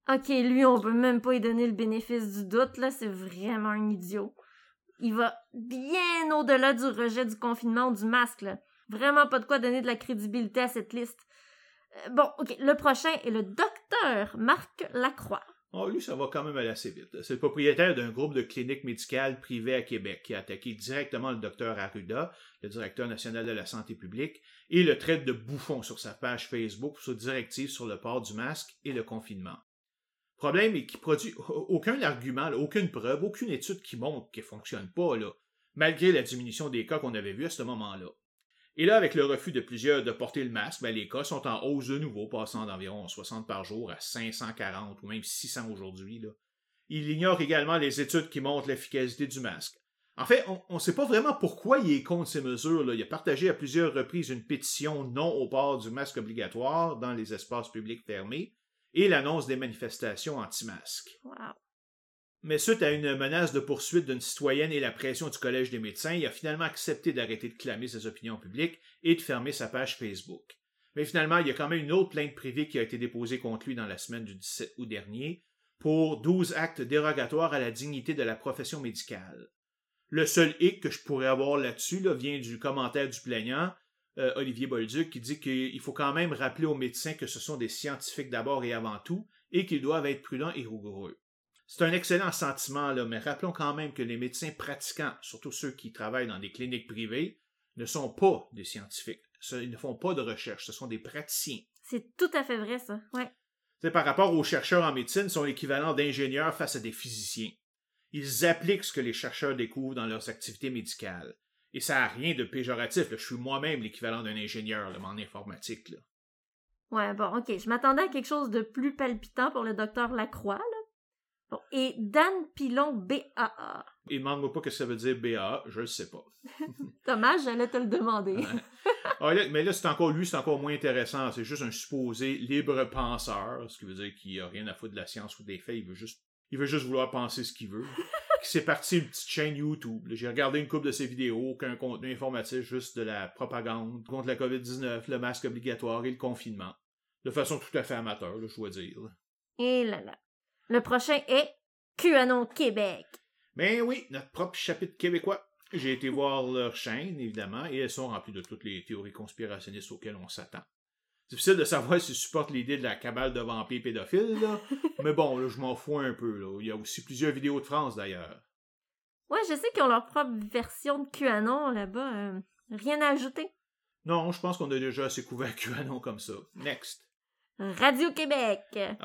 Ok, lui, on peut même pas lui donner le bénéfice du doute, là, c'est vraiment un idiot. Il va bien au-delà du rejet du confinement ou du masque, là. Vraiment pas de quoi donner de la crédibilité à cette liste. Euh, bon, ok, le prochain est le docteur Marc Lacroix. Oh, lui, ça va quand même aller assez vite. C'est le propriétaire d'un groupe de cliniques médicales privées à Québec qui a attaqué directement le docteur Arruda, le directeur national de la santé publique, et le traite de bouffon sur sa page Facebook pour sa directive sur le port du masque et le confinement. Problème est qu'il produit aucun argument, aucune preuve, aucune étude qui montre qu'elle fonctionne pas, là, malgré la diminution des cas qu'on avait vus à ce moment-là. Et là, avec le refus de plusieurs de porter le masque, ben, les cas sont en hausse de nouveau, passant d'environ 60 par jour à 540 ou même 600 aujourd'hui. Il ignore également les études qui montrent l'efficacité du masque. En fait, on ne sait pas vraiment pourquoi il est contre ces mesures. Là. Il a partagé à plusieurs reprises une pétition non au port du masque obligatoire dans les espaces publics fermés et l'annonce des manifestations anti-masques. Wow. Mais suite à une menace de poursuite d'une citoyenne et la pression du Collège des médecins, il a finalement accepté d'arrêter de clamer ses opinions publiques et de fermer sa page Facebook. Mais finalement, il y a quand même une autre plainte privée qui a été déposée contre lui dans la semaine du 17 août dernier pour 12 actes dérogatoires à la dignité de la profession médicale. Le seul hic que je pourrais avoir là-dessus là, vient du commentaire du plaignant, euh, Olivier Bolduc, qui dit qu'il faut quand même rappeler aux médecins que ce sont des scientifiques d'abord et avant tout, et qu'ils doivent être prudents et rigoureux. C'est un excellent sentiment, là, mais rappelons quand même que les médecins pratiquants, surtout ceux qui travaillent dans des cliniques privées, ne sont pas des scientifiques. Ils ne font pas de recherche, ce sont des praticiens. C'est tout à fait vrai, ça. Ouais. C'est par rapport aux chercheurs en médecine, sont l'équivalent d'ingénieurs face à des physiciens. Ils appliquent ce que les chercheurs découvrent dans leurs activités médicales. Et ça n'a rien de péjoratif. là. Je suis moi-même l'équivalent d'un ingénieur là, en informatique. là. Ouais, bon, ok. Je m'attendais à quelque chose de plus palpitant pour le docteur Lacroix, là. Bon, et Dan Pilon BAA. Et demande-moi pas ce que ça veut dire BA, je le sais pas. (laughs) Dommage, j'allais te le demander. Ah, là, mais là, c'est encore lui, c'est encore moins intéressant. C'est juste un supposé libre penseur, ce qui veut dire qu'il a rien à foutre de la science ou des faits. Il veut juste, il veut juste vouloir penser ce qu'il veut. (laughs) c'est parti une petite chaîne YouTube. J'ai regardé une couple de ses vidéos, aucun contenu informatif, juste de la propagande contre la COVID-19, le masque obligatoire et le confinement. De façon tout à fait amateur, je dois dire. Et là là. Le prochain est QAnon Québec. Mais oui, notre propre chapitre québécois. J'ai été voir leur chaîne, évidemment, et elles sont remplies de toutes les théories conspirationnistes auxquelles on s'attend. Difficile de savoir (laughs) s'ils supportent l'idée de la cabale de vampires pédophiles, là. (laughs) mais bon, là, je m'en fous un peu, là. Il y a aussi plusieurs vidéos de France, d'ailleurs. Ouais, je sais qu'ils ont leur propre version de QAnon là-bas. Euh, rien à ajouter. Non, je pense qu'on a déjà assez couvert (laughs) QAnon comme ça. Next. Radio-Québec.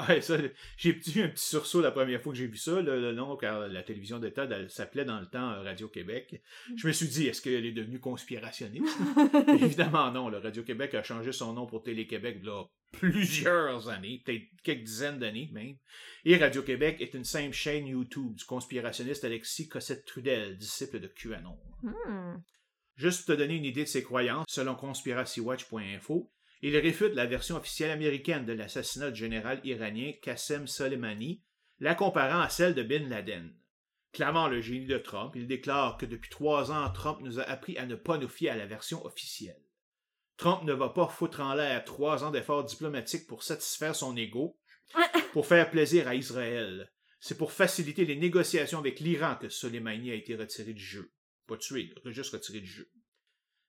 Ouais, ça, j'ai eu un petit sursaut la première fois que j'ai vu ça, le, nom, car la télévision d'État s'appelait dans le temps euh, Radio-Québec. Je me suis dit, est-ce qu'elle est devenue conspirationniste? (laughs) Évidemment non, le Radio-Québec a changé son nom pour Télé-Québec là plusieurs années, peut-être quelques dizaines d'années même. Et Radio-Québec est une simple chaîne YouTube du conspirationniste Alexis Cossette-Trudel, disciple de QAnon. Hmm. Juste pour te donner une idée de ses croyances, selon conspiracywatch.info, il réfute la version officielle américaine de l'assassinat du général iranien Qassem Soleimani, la comparant à celle de Bin Laden. Clamant le génie de Trump, il déclare que depuis trois ans, Trump nous a appris à ne pas nous fier à la version officielle. Trump ne va pas foutre en l'air trois ans d'efforts diplomatiques pour satisfaire son ego, (laughs) pour faire plaisir à Israël. C'est pour faciliter les négociations avec l'Iran que Soleimani a été retiré du jeu. Pas tué, juste retiré du jeu.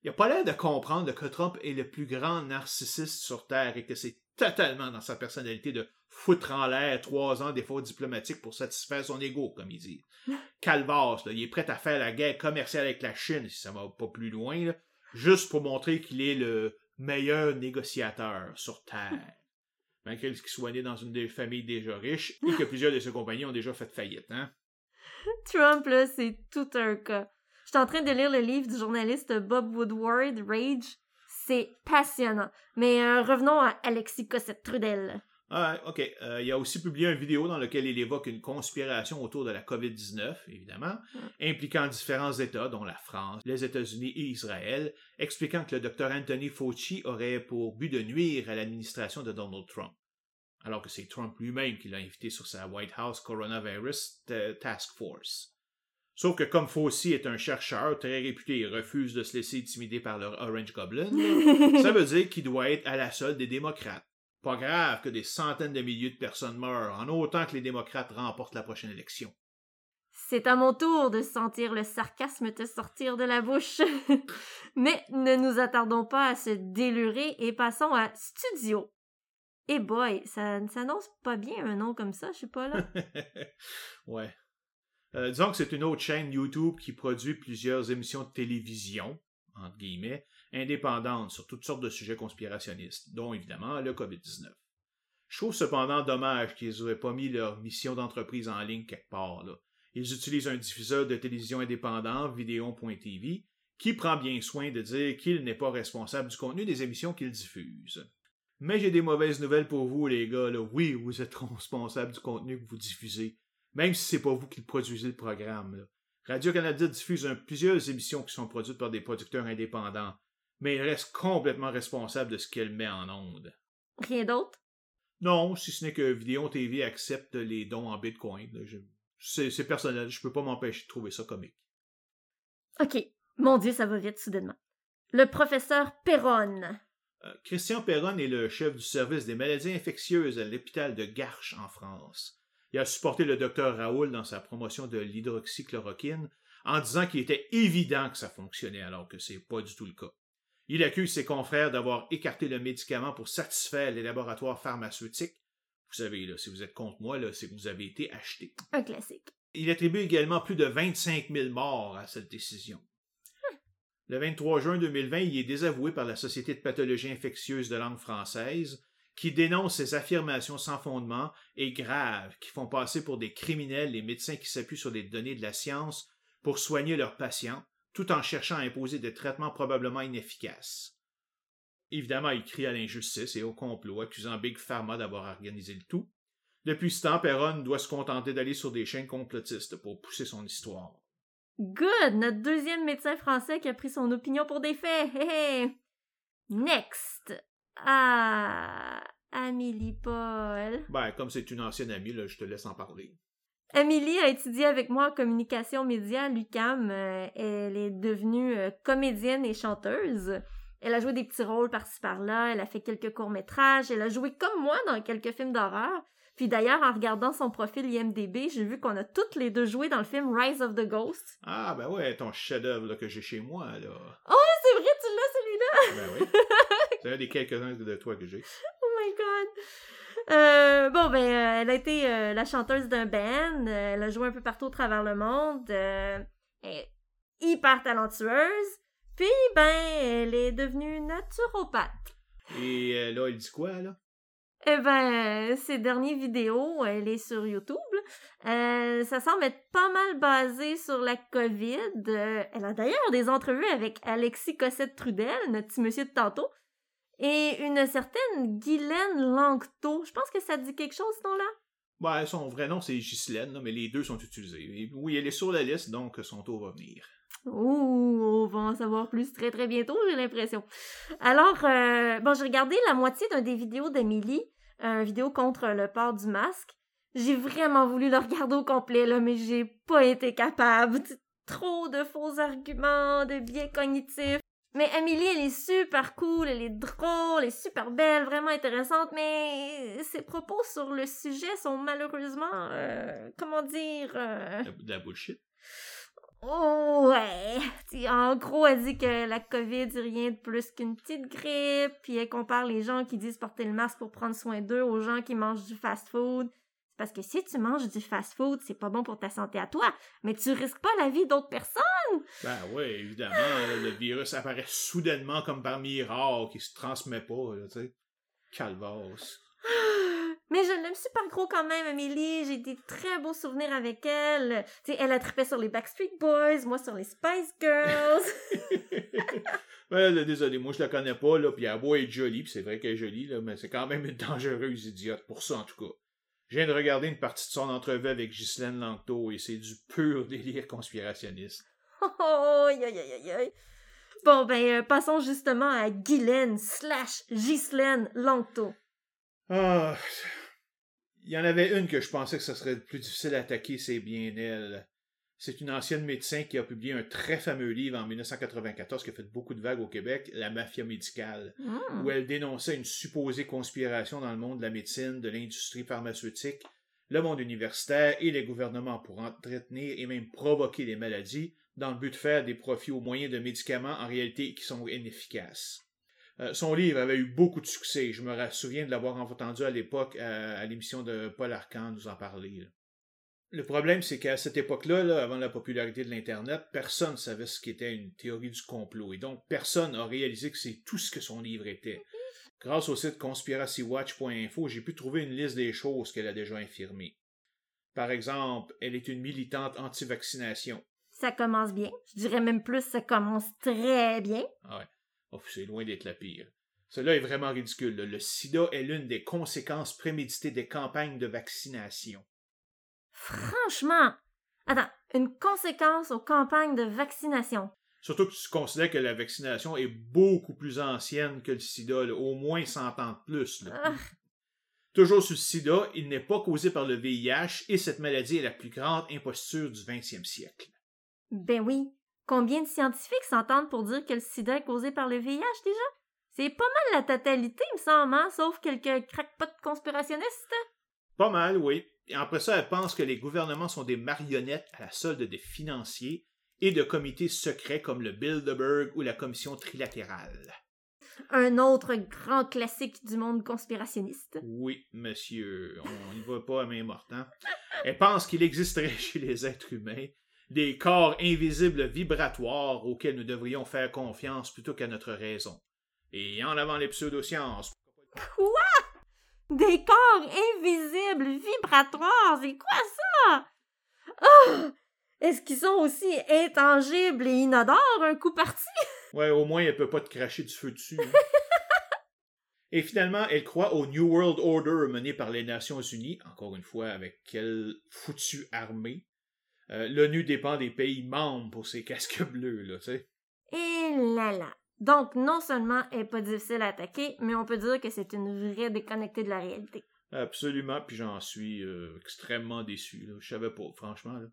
Il a pas l'air de comprendre que Trump est le plus grand narcissiste sur Terre et que c'est totalement dans sa personnalité de foutre en l'air trois ans d'efforts diplomatiques pour satisfaire son ego, comme il dit. (laughs) Calvas, il est prêt à faire la guerre commerciale avec la Chine, si ça va pas plus loin, juste pour montrer qu'il est le meilleur négociateur sur Terre. (laughs) Malgré qu'il soit né dans une des familles déjà riches et que plusieurs de ses compagnons ont déjà fait faillite, hein. (laughs) Trump, là, c'est tout un cas. Je suis en train de lire le livre du journaliste Bob Woodward, Rage. C'est passionnant. Mais euh, revenons à Alexis Cossette-Trudel. Ah, ok. Euh, il a aussi publié une vidéo dans laquelle il évoque une conspiration autour de la COVID-19, évidemment, impliquant différents États, dont la France, les États-Unis et Israël, expliquant que le docteur Anthony Fauci aurait pour but de nuire à l'administration de Donald Trump. Alors que c'est Trump lui-même qui l'a invité sur sa White House Coronavirus Task Force. Sauf que comme Fauci est un chercheur très réputé et refuse de se laisser intimider par leur Orange Goblin, (laughs) ça veut dire qu'il doit être à la solde des démocrates. Pas grave que des centaines de milliers de personnes meurent, en autant que les démocrates remportent la prochaine élection. C'est à mon tour de sentir le sarcasme te sortir de la bouche. (laughs) Mais ne nous attardons pas à se délurer et passons à Studio. Eh boy, ça ne s'annonce pas bien un nom comme ça, je sais pas là. (laughs) ouais. Euh, disons que c'est une autre chaîne YouTube qui produit plusieurs émissions de télévision, entre guillemets, indépendantes sur toutes sortes de sujets conspirationnistes, dont évidemment le COVID-19. Je trouve cependant dommage qu'ils n'auraient pas mis leur mission d'entreprise en ligne quelque part. Ils utilisent un diffuseur de télévision indépendant, Vidéon.tv, qui prend bien soin de dire qu'il n'est pas responsable du contenu des émissions qu'il diffuse. Mais j'ai des mauvaises nouvelles pour vous, les gars. Oui, vous êtes (laughs) responsable du contenu que vous diffusez même si c'est pas vous qui produisez le programme. Radio-Canada diffuse plusieurs émissions qui sont produites par des producteurs indépendants, mais il reste complètement responsable de ce qu'elle met en onde. Rien d'autre? Non, si ce n'est que Vidéo TV accepte les dons en Bitcoin. C'est personnel, je peux pas m'empêcher de trouver ça comique. OK. Mon Dieu, ça va vite soudainement. Le professeur Perron. Euh, Christian Perron est le chef du service des maladies infectieuses à l'hôpital de Garches en France. Il a supporté le docteur Raoul dans sa promotion de l'hydroxychloroquine en disant qu'il était évident que ça fonctionnait alors que c'est pas du tout le cas. Il accuse ses confrères d'avoir écarté le médicament pour satisfaire les laboratoires pharmaceutiques. Vous savez, là, si vous êtes contre moi, c'est que vous avez été acheté. Un classique. Il attribue également plus de 25 000 morts à cette décision. Le 23 juin 2020, il est désavoué par la Société de pathologie infectieuse de langue française, qui dénoncent ces affirmations sans fondement et graves qui font passer pour des criminels les médecins qui s'appuient sur des données de la science pour soigner leurs patients, tout en cherchant à imposer des traitements probablement inefficaces. Évidemment, il crie à l'injustice et au complot, accusant Big Pharma d'avoir organisé le tout. Depuis ce temps, Perron doit se contenter d'aller sur des chaînes complotistes pour pousser son histoire. Good! Notre deuxième médecin français qui a pris son opinion pour des faits. Hé Next! Ah... Amélie Paul. Ben, comme c'est une ancienne amie, là, je te laisse en parler. Amélie a étudié avec moi en communication média à l'UCAM. Euh, elle est devenue euh, comédienne et chanteuse. Elle a joué des petits rôles par-ci par-là, elle a fait quelques courts-métrages, elle a joué comme moi dans quelques films d'horreur. Puis d'ailleurs, en regardant son profil IMDB, j'ai vu qu'on a toutes les deux joué dans le film Rise of the Ghost. Ah, ben ouais, ton chef-d'œuvre que j'ai chez moi, là. Oh, c'est vrai, tu l'as celui-là! Ben oui. (laughs) c'est un des quelques-uns de toi que j'ai. (laughs) Oh my god! Euh, bon, ben, euh, elle a été euh, la chanteuse d'un band, elle a joué un peu partout au travers le monde, elle est hyper talentueuse, puis, ben, elle est devenue naturopathe. Et là, elle dit quoi, là? Eh ben, ces dernières vidéos, elle est sur YouTube. Euh, ça semble être pas mal basé sur la COVID. Euh, elle a d'ailleurs des entrevues avec Alexis Cossette-Trudel, notre petit monsieur de tantôt, et une certaine Guylaine Langto. Je pense que ça dit quelque chose, ce nom-là? Ben, son vrai nom, c'est Ghislaine, mais les deux sont utilisés. oui, elle est sur la liste, donc son tour va venir. Ouh, on va en savoir plus très très bientôt, j'ai l'impression. Alors, euh, bon, j'ai regardé la moitié d'un des vidéos d'Emily, une vidéo contre le port du masque. J'ai vraiment voulu le regarder au complet, là, mais j'ai pas été capable. Trop de faux arguments, de biais cognitifs. Mais Emily, elle est super cool, elle est drôle, elle est super belle, vraiment intéressante, mais ses propos sur le sujet sont malheureusement, euh, comment dire... Euh... De la bullshit. Oh, ouais. En gros, elle dit que la COVID, rien de plus qu'une petite grippe, puis elle compare les gens qui disent porter le masque pour prendre soin d'eux aux gens qui mangent du fast-food. Parce que si tu manges du fast-food, c'est pas bon pour ta santé à toi, mais tu risques pas la vie d'autres personnes. Ben oui, évidemment, le virus apparaît soudainement comme par miracle, qui se transmet pas, tu sais. Calvas. (gasps) Mais je l'aime super gros quand même, Amélie. J'ai des très beaux souvenirs avec elle. Tu sais, elle a trippé sur les Backstreet Boys, moi sur les Spice Girls. (laughs) ouais, désolé, moi je la connais pas, là, puis elle être jolie, puis c'est vrai qu'elle est jolie, là, mais c'est quand même une dangereuse idiote, pour ça en tout cas. Je viens de regarder une partie de son entrevue avec Ghislaine Langto, et c'est du pur délire conspirationniste. (laughs) Oh, aïe, aïe, aïe, aïe. Bon, ben, euh, passons justement à Guylaine slash Ghislaine Langto. Ah, il y en avait une que je pensais que ce serait plus difficile à attaquer, c'est bien elle. C'est une ancienne médecin qui a publié un très fameux livre en 1994 qui a fait beaucoup de vagues au Québec, La mafia médicale, Hmm. où elle dénonçait une supposée conspiration dans le monde de la médecine, de l'industrie pharmaceutique, le monde universitaire et les gouvernements pour entretenir et même provoquer les maladies dans le but de faire des profits au moyen de médicaments en réalité qui sont inefficaces. Euh, son livre avait eu beaucoup de succès. Je me souviens de l'avoir entendu à l'époque à, l'émission de Paul Arcand nous en parler. Le problème, c'est qu'à cette époque-là, là, avant la popularité de l'Internet, personne ne savait ce qu'était une théorie du complot. Et donc, personne n'a réalisé que c'est tout ce que son livre était. Grâce au site conspiracywatch.info, j'ai pu trouver une liste des choses qu'elle a déjà infirmées. Par exemple, elle est une militante anti-vaccination. Ça commence bien. Je dirais même plus, ça commence très bien. Ah ouais. Oh, c'est loin d'être la pire. Cela est vraiment ridicule. Le sida est l'une des conséquences préméditées des campagnes de vaccination. Franchement. Attends, une conséquence aux campagnes de vaccination. Surtout que tu considères que la vaccination est beaucoup plus ancienne que le sida, au moins 100 ans de plus. Ah. Toujours sur le sida, il n'est pas causé par le VIH et cette maladie est la plus grande imposture du 20e siècle. Ben oui. Combien de scientifiques s'entendent pour dire que le sida est causé par le VIH déjà? C'est pas mal la totalité, il me semble, hein, sauf quelques crackpots conspirationnistes. Pas mal, oui. Et après ça, elle pense que les gouvernements sont des marionnettes à la solde des financiers et de comités secrets comme le Bilderberg ou la Commission trilatérale. Un autre grand classique du monde conspirationniste. Oui, monsieur, on n'y va pas à main morte. Hein? Elle pense qu'il existerait (laughs) chez les êtres humains des corps invisibles vibratoires auxquels nous devrions faire confiance plutôt qu'à notre raison. Et en avant les pseudosciences. Quoi? Des corps invisibles vibratoires, c'est quoi ça? Oh! Est-ce qu'ils sont aussi intangibles et inodores un coup parti? Ouais, au moins elle peut pas te cracher du feu dessus. Hein? (laughs) Et finalement, elle croit au New World Order mené par les Nations Unies, encore une fois, avec quelle foutue armée. Euh, L'ONU dépend des pays membres pour ses (laughs) casques bleus, là, tu sais. Et là là. Donc, non seulement elle est pas difficile à attaquer, mais on peut dire que c'est une vraie déconnectée de la réalité. Absolument, puis j'en suis euh, extrêmement déçu, là. Je savais pas, franchement, là.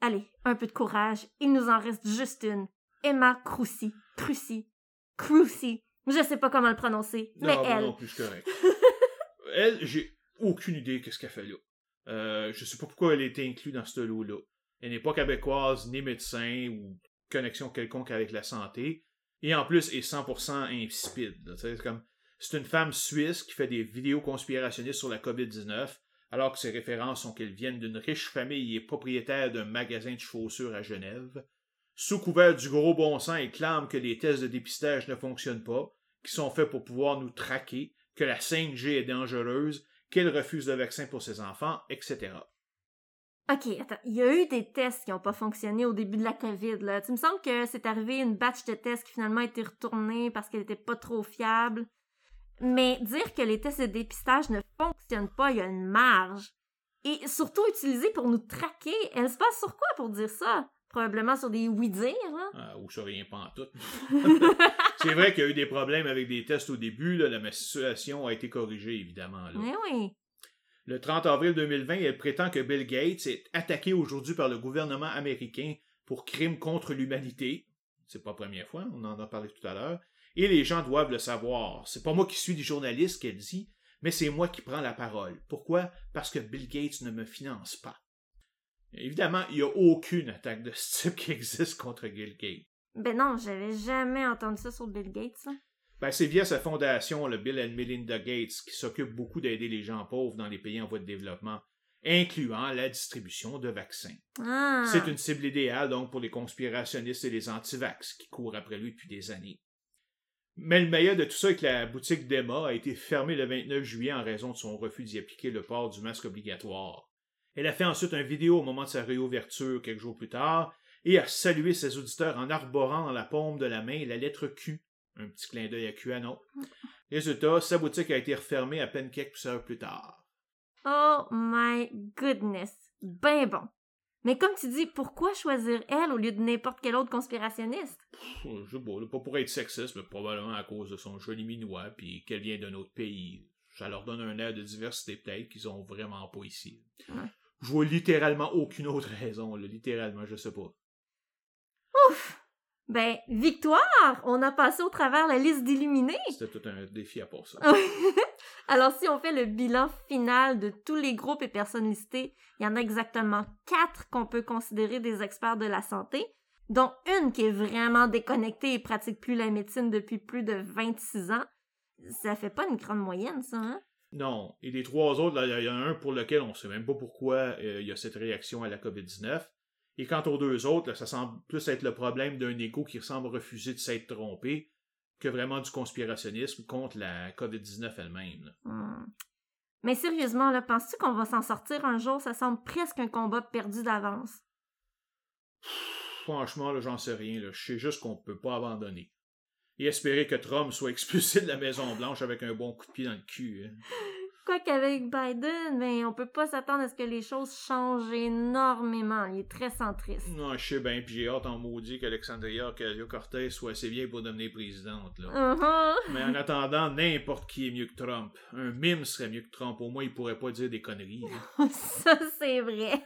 Allez, un peu de courage. Il nous en reste juste une. Emma Crucy. Crucy. Crucy. Je sais pas comment le prononcer, Non, mais elle. non plus, correct. (laughs) elle, j'ai aucune idée qu'est-ce qu'elle fait là. Euh, je sais pas pourquoi elle a été inclue dans ce lot-là. Elle n'est pas québécoise, ni médecin, ou connexion quelconque avec la santé. Et en plus, est 100% insipide. C'est une femme suisse qui fait des vidéos conspirationnistes sur la COVID-19, alors que ses références sont qu'elle vienne d'une riche famille et propriétaire d'un magasin de chaussures à Genève. Sous couvert du gros bon sens, elle clame que les tests de dépistage ne fonctionnent pas, qui sont faits pour pouvoir nous traquer, que la 5G est dangereuse, qu'elle refuse le vaccin pour ses enfants, etc. Ok, attends. Il y a eu des tests qui n'ont pas fonctionné au début de la COVID, là. Tu me sembles que c'est arrivé une batch de tests qui finalement a été retournée parce qu'elle était pas trop fiable. Mais dire que les tests de dépistage ne fonctionnent pas, il y a une marge. Et surtout utilisés pour nous traquer. Elle se passe sur quoi pour dire ça? Probablement sur des oui-dire. Ah, ou ça rien pas en tout. (laughs) C'est vrai qu'il y a eu des problèmes avec des tests au début, là, la situation a été corrigée, évidemment. là. Mais oui. Le 30 avril 2020, elle prétend que Bill Gates est attaqué aujourd'hui par le gouvernement américain pour crimes contre l'humanité. C'est pas la première fois, on en a parlé tout à l'heure. Et les gens doivent le savoir. C'est pas moi qui suis des journalistes qu'elle dit, mais c'est moi qui prends la parole. Pourquoi? Parce que Bill Gates ne me finance pas. Évidemment, il n'y a aucune attaque de ce type qui existe contre Bill Gates. Ben non, j'avais jamais entendu ça sur Bill Gates. Ben, c'est via sa fondation, le Bill and Melinda Gates, qui s'occupe beaucoup d'aider les gens pauvres dans les pays en voie de développement, incluant la distribution de vaccins. Ah. C'est une cible idéale donc pour les conspirationnistes et les antivax qui courent après lui depuis des années. Mais le meilleur de tout ça est que la boutique d'Emma a été fermée le 29 juillet en raison de son refus d'y appliquer le port du masque obligatoire. Elle a fait ensuite une vidéo au moment de sa réouverture quelques jours plus tard et a salué ses auditeurs en arborant dans la paume de la main la lettre Q. Un petit clin d'œil à QAnon. (laughs) Résultat, sa boutique a été refermée à peine quelques heures plus tard. Oh my goodness. Ben bon. Mais comme tu dis, pourquoi choisir elle au lieu de n'importe quel autre conspirationniste? Pff, Je sais pas, pas pour être sexiste, mais probablement à cause de son joli minois, puis qu'elle vient d'un autre pays. Ça leur donne un air de diversité peut-être qu'ils ont vraiment pas ici. Ouais. Je vois littéralement aucune autre raison, là, littéralement, je sais pas. Ouf! Ben, victoire! On a passé au travers la liste d'illuminés. C'était tout un défi à part ça. (laughs) Alors, si on fait le bilan final de tous les groupes et personnes listées, il y en a exactement quatre qu'on peut considérer des experts de la santé, dont une qui est vraiment déconnectée et pratique plus la médecine depuis plus de 26 ans. Ça fait pas une grande moyenne, ça, hein? Non, et les trois autres, il y en a un pour lequel on sait même pas pourquoi euh, il y a cette réaction à la COVID-19. Et quant aux deux autres, là, ça semble plus être le problème d'un égo qui semble refuser de s'être trompé que vraiment du conspirationnisme contre la COVID-19 elle-même. Hmm. Mais sérieusement, là, penses-tu qu'on va s'en sortir un jour? Ça semble presque un combat perdu d'avance. Franchement, là, j'en sais rien. Là. Je sais juste qu'on peut pas abandonner. Et espérer que Trump soit expulsé de la Maison-Blanche avec un bon coup de pied dans le cul. hein. (laughs) Quoi qu'avec Biden, mais on peut pas s'attendre à ce que les choses changent énormément. Il est très centriste. Non, je sais bien, puis j'ai hâte en maudit qu'Alexandria Ocasio-Cortez soit assez bien pour devenir présidente. Là. Mhm. Mais en attendant, n'importe qui est mieux que Trump. Un mime serait mieux que Trump. Au moins, il pourrait pas dire des conneries. (laughs) Ça, c'est vrai.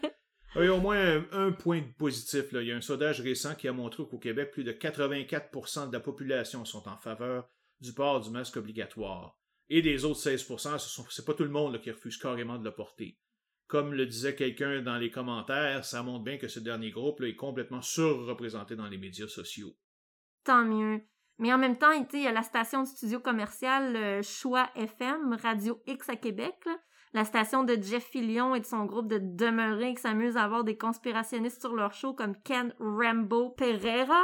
Il y a au moins un, un point de positif. Là. Il y a un sondage récent qui a montré qu'au Québec, plus de 84% de la population sont en faveur du port du masque obligatoire. Et des autres 16%, ce sont, c'est pas tout le monde qui refuse carrément de le porter. Comme le disait quelqu'un dans les commentaires, ça montre bien que ce dernier groupe est complètement surreprésenté dans les médias sociaux. Tant mieux. Mais en même temps, il y a la station de studio commercial euh, Choix FM, Radio X à Québec, la station de Jeff Fillion et de son groupe de demeurés qui s'amusent à avoir des conspirationnistes sur leur show comme Ken Rambo Pereira.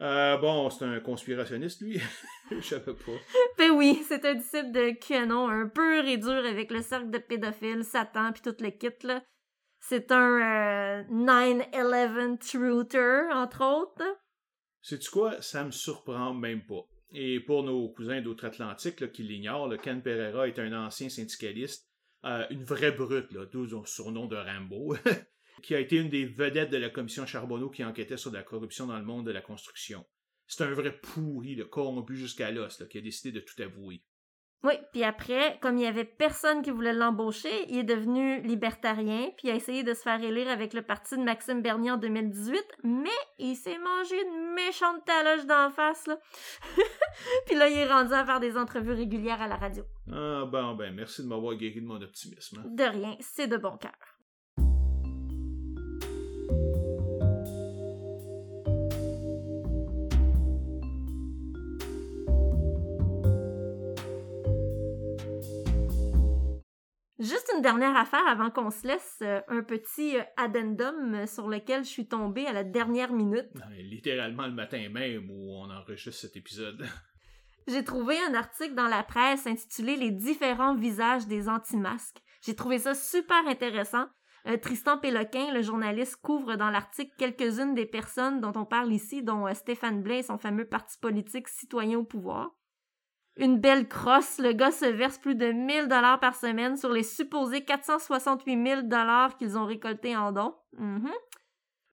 Euh, bon, c'est un conspirationniste, lui. (laughs) Je savais pas. Ben oui, c'est un disciple de QAnon, un pur et dur avec le cercle de pédophiles, Satan puis tout le kit, là. C'est un euh, 9-11 truther, entre autres. Sais-tu quoi? Ça me surprend même pas. Et pour nos cousins d'outre-Atlantique qui l'ignorent, Ken Pereira est un ancien syndicaliste, euh, une vraie brute, d'où son surnom de Rambo, (laughs) qui a été une des vedettes de la commission Charbonneau qui enquêtait sur la corruption dans le monde de la construction. C'est un vrai pourri, le corrompu jusqu'à l'os, qui a décidé de tout avouer. Oui, puis après, comme il y avait personne qui voulait l'embaucher, il est devenu libertarien, puis il a essayé de se faire élire avec le parti de Maxime Bernier en 2018, mais il s'est mangé une méchante taloche d'en face, là. (laughs) puis là, il est rendu à faire des entrevues régulières à la radio. Ah, bon, ben, merci de m'avoir guéri de mon optimisme. Hein. De rien, c'est de bon cœur. Juste une dernière affaire avant qu'on se laisse, euh, un petit euh, addendum sur lequel je suis tombée à la dernière minute. Littéralement le matin même où on enregistre cet épisode. (laughs) J'ai trouvé un article dans la presse intitulé Les différents visages des anti-masques. J'ai trouvé ça super intéressant. Euh, Tristan Péloquin, le journaliste, couvre dans l'article quelques-unes des personnes dont on parle ici, dont Stéphane Blais et son fameux parti politique Citoyen au pouvoir une belle crosse. Le gars se verse plus de 1000 dollars par semaine sur les supposés 468 000 dollars qu'ils ont récoltés en dons. Mhm.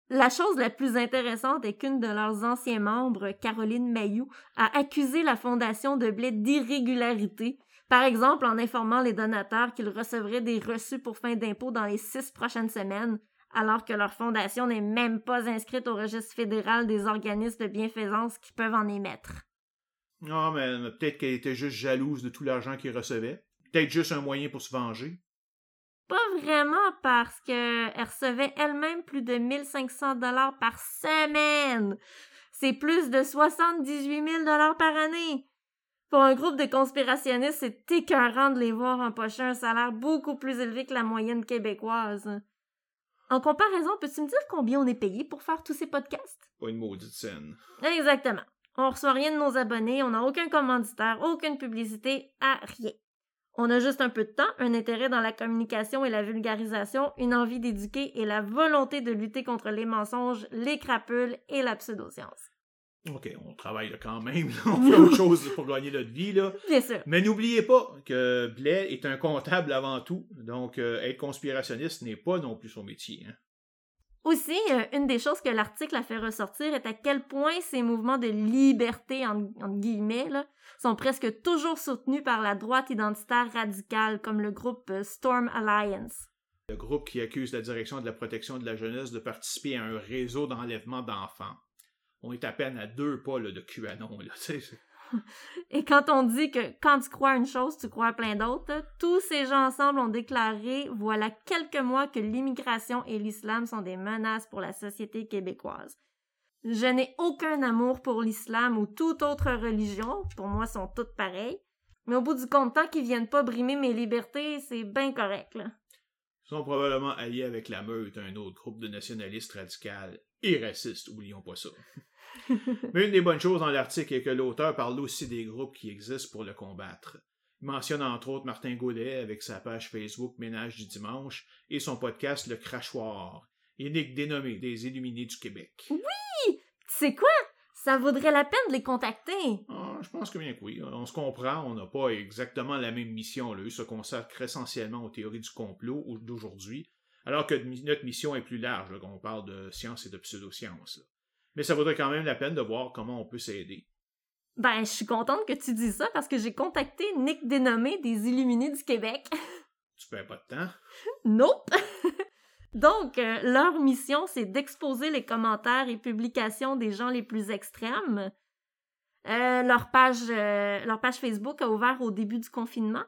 La chose la plus intéressante est qu'une de leurs anciens membres, Caroline Mayou, a accusé la fondation de blé d'irrégularité, par exemple en informant les donateurs qu'ils recevraient des reçus pour fin d'impôt dans les six prochaines semaines, alors que leur fondation n'est même pas inscrite au registre fédéral des organismes de bienfaisance qui peuvent en émettre. Ah, mais peut-être qu'elle était juste jalouse de tout l'argent qu'il recevait. Peut-être juste un moyen pour se venger. Pas vraiment, parce qu'elle recevait elle-même plus de 1500 dollars par semaine. C'est plus de 78 000 dollars par année. Pour un groupe de conspirationnistes, c'est écœurant de les voir empocher un salaire beaucoup plus élevé que la moyenne québécoise. En comparaison, peux-tu me dire combien on est payé pour faire tous ces podcasts? Pas une maudite scène. Exactement. On reçoit rien de nos abonnés, on n'a aucun commanditaire, aucune publicité, à rien. On a juste un peu de temps, un intérêt dans la communication et la vulgarisation, une envie d'éduquer et la volonté de lutter contre les mensonges, les crapules et la pseudoscience. OK, on travaille quand même. on (laughs) fait autre chose pour gagner notre vie. Là. Bien sûr. Mais n'oubliez pas que Blais est un comptable avant tout. Donc, euh, être conspirationniste n'est pas non plus son métier. Hein. Aussi, euh, une des choses que l'article a fait ressortir est à quel point ces mouvements de liberté, en, guillemets, sont presque toujours soutenus par la droite identitaire radicale, comme le groupe euh, Storm Alliance. Le groupe qui accuse la direction de la protection de la jeunesse de participer à un réseau d'enlèvement d'enfants. On est à peine à deux pas de QAnon. Là, (laughs) Et quand on dit que quand tu crois une chose, tu crois plein d'autres, tous ces gens ensemble ont déclaré, voilà quelques mois, que l'immigration et l'islam sont des menaces pour la société québécoise. Je n'ai aucun amour pour l'islam ou toute autre religion, pour moi sont toutes pareilles, mais au bout du compte, tant qu'ils viennent pas brimer mes libertés, c'est bien correct. Sont probablement alliés avec la meute, un autre groupe de nationalistes radicaux et racistes, oublions pas ça. (laughs) Mais une des bonnes choses dans l'article est que l'auteur parle aussi des groupes qui existent pour le combattre. Il mentionne entre autres Martin Gaudet avec sa page Facebook Ménage du Dimanche et son podcast Le Crachoir. Nick Dénommé des Illuminés du Québec. Oui! C'est quoi? Ça vaudrait la peine de les contacter. Ah, je pense que bien que oui. On se comprend, on n'a pas exactement la même mission. Là. Eux se consacrent essentiellement aux théories du complot d'aujourd'hui, alors que notre mission est plus large, on parle de science et de pseudosciences. Mais ça vaudrait quand même la peine de voir comment on peut s'aider. Ben, je suis contente que tu dises ça parce que j'ai contacté Nick Dénommé des Illuminés du Québec. (laughs) Tu perds pas de temps? Nope! (laughs) Donc, euh, leur mission, c'est d'exposer les commentaires et publications des gens les plus extrêmes. Euh, leur, page, euh, leur page Facebook a ouvert au début du confinement.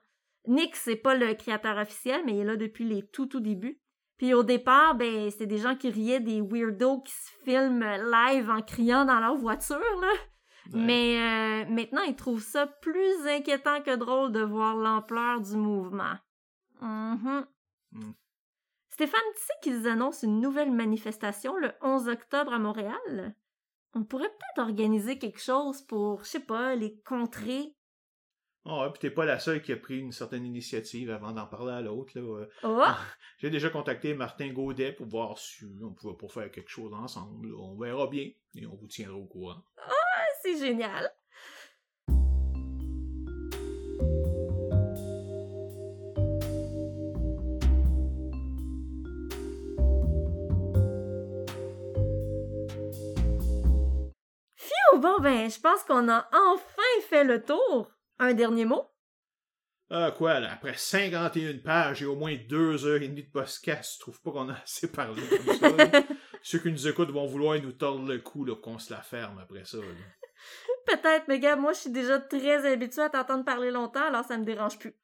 Nick, c'est pas le créateur officiel, mais il est là depuis les tout tout débuts. Puis au départ, ben, c'était des gens qui riaient des weirdos qui se filment live en criant dans leur voiture, là. Mais euh, maintenant, ils trouvent ça plus inquiétant que drôle de voir l'ampleur du mouvement. Mm-hmm. Mm. Stéphane, tu sais qu'ils annoncent une nouvelle manifestation le 11 octobre à Montréal? On pourrait peut-être organiser quelque chose pour, je sais pas, les contrer ouais, puis t'es pas la seule qui a pris une certaine initiative avant d'en parler à l'autre. Là. Oh! (laughs) J'ai déjà contacté Martin Gaudet pour voir si on pouvait pas faire quelque chose ensemble. On verra bien et on vous tiendra au courant. Ah, c'est génial! Bon, ben, je pense qu'on a enfin fait le tour. Un dernier mot? Ah, quoi, là, après 51 pages et au moins deux heures et demie de podcast, je trouve pas qu'on a assez parlé comme ça. là? (laughs) Ceux qui nous écoutent vont vouloir nous tordre le cou, là, qu'on se la ferme après ça. Peut-être, mais gars, moi, je suis déjà très habituée à t'entendre parler longtemps, alors ça me dérange plus.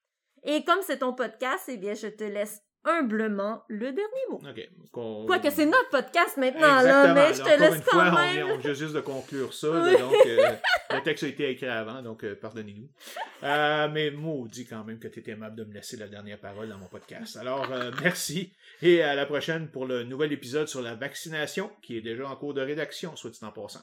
Et comme c'est ton podcast, eh bien, je te laisse humblement le dernier mot. OK. qu'on- Quoique c'est notre podcast maintenant, là, mais je te Encore laisse quand fois, on même. vient- on vient juste de conclure ça. Oui. donc, euh, le texte a été écrit avant, donc euh, pardonnez-nous. Euh, mais maudit quand même que tu étais aimable de me laisser la dernière parole dans mon podcast. Alors, euh, merci. Et à la prochaine pour le nouvel épisode sur la vaccination, qui est déjà en cours de rédaction, soit dit en passant.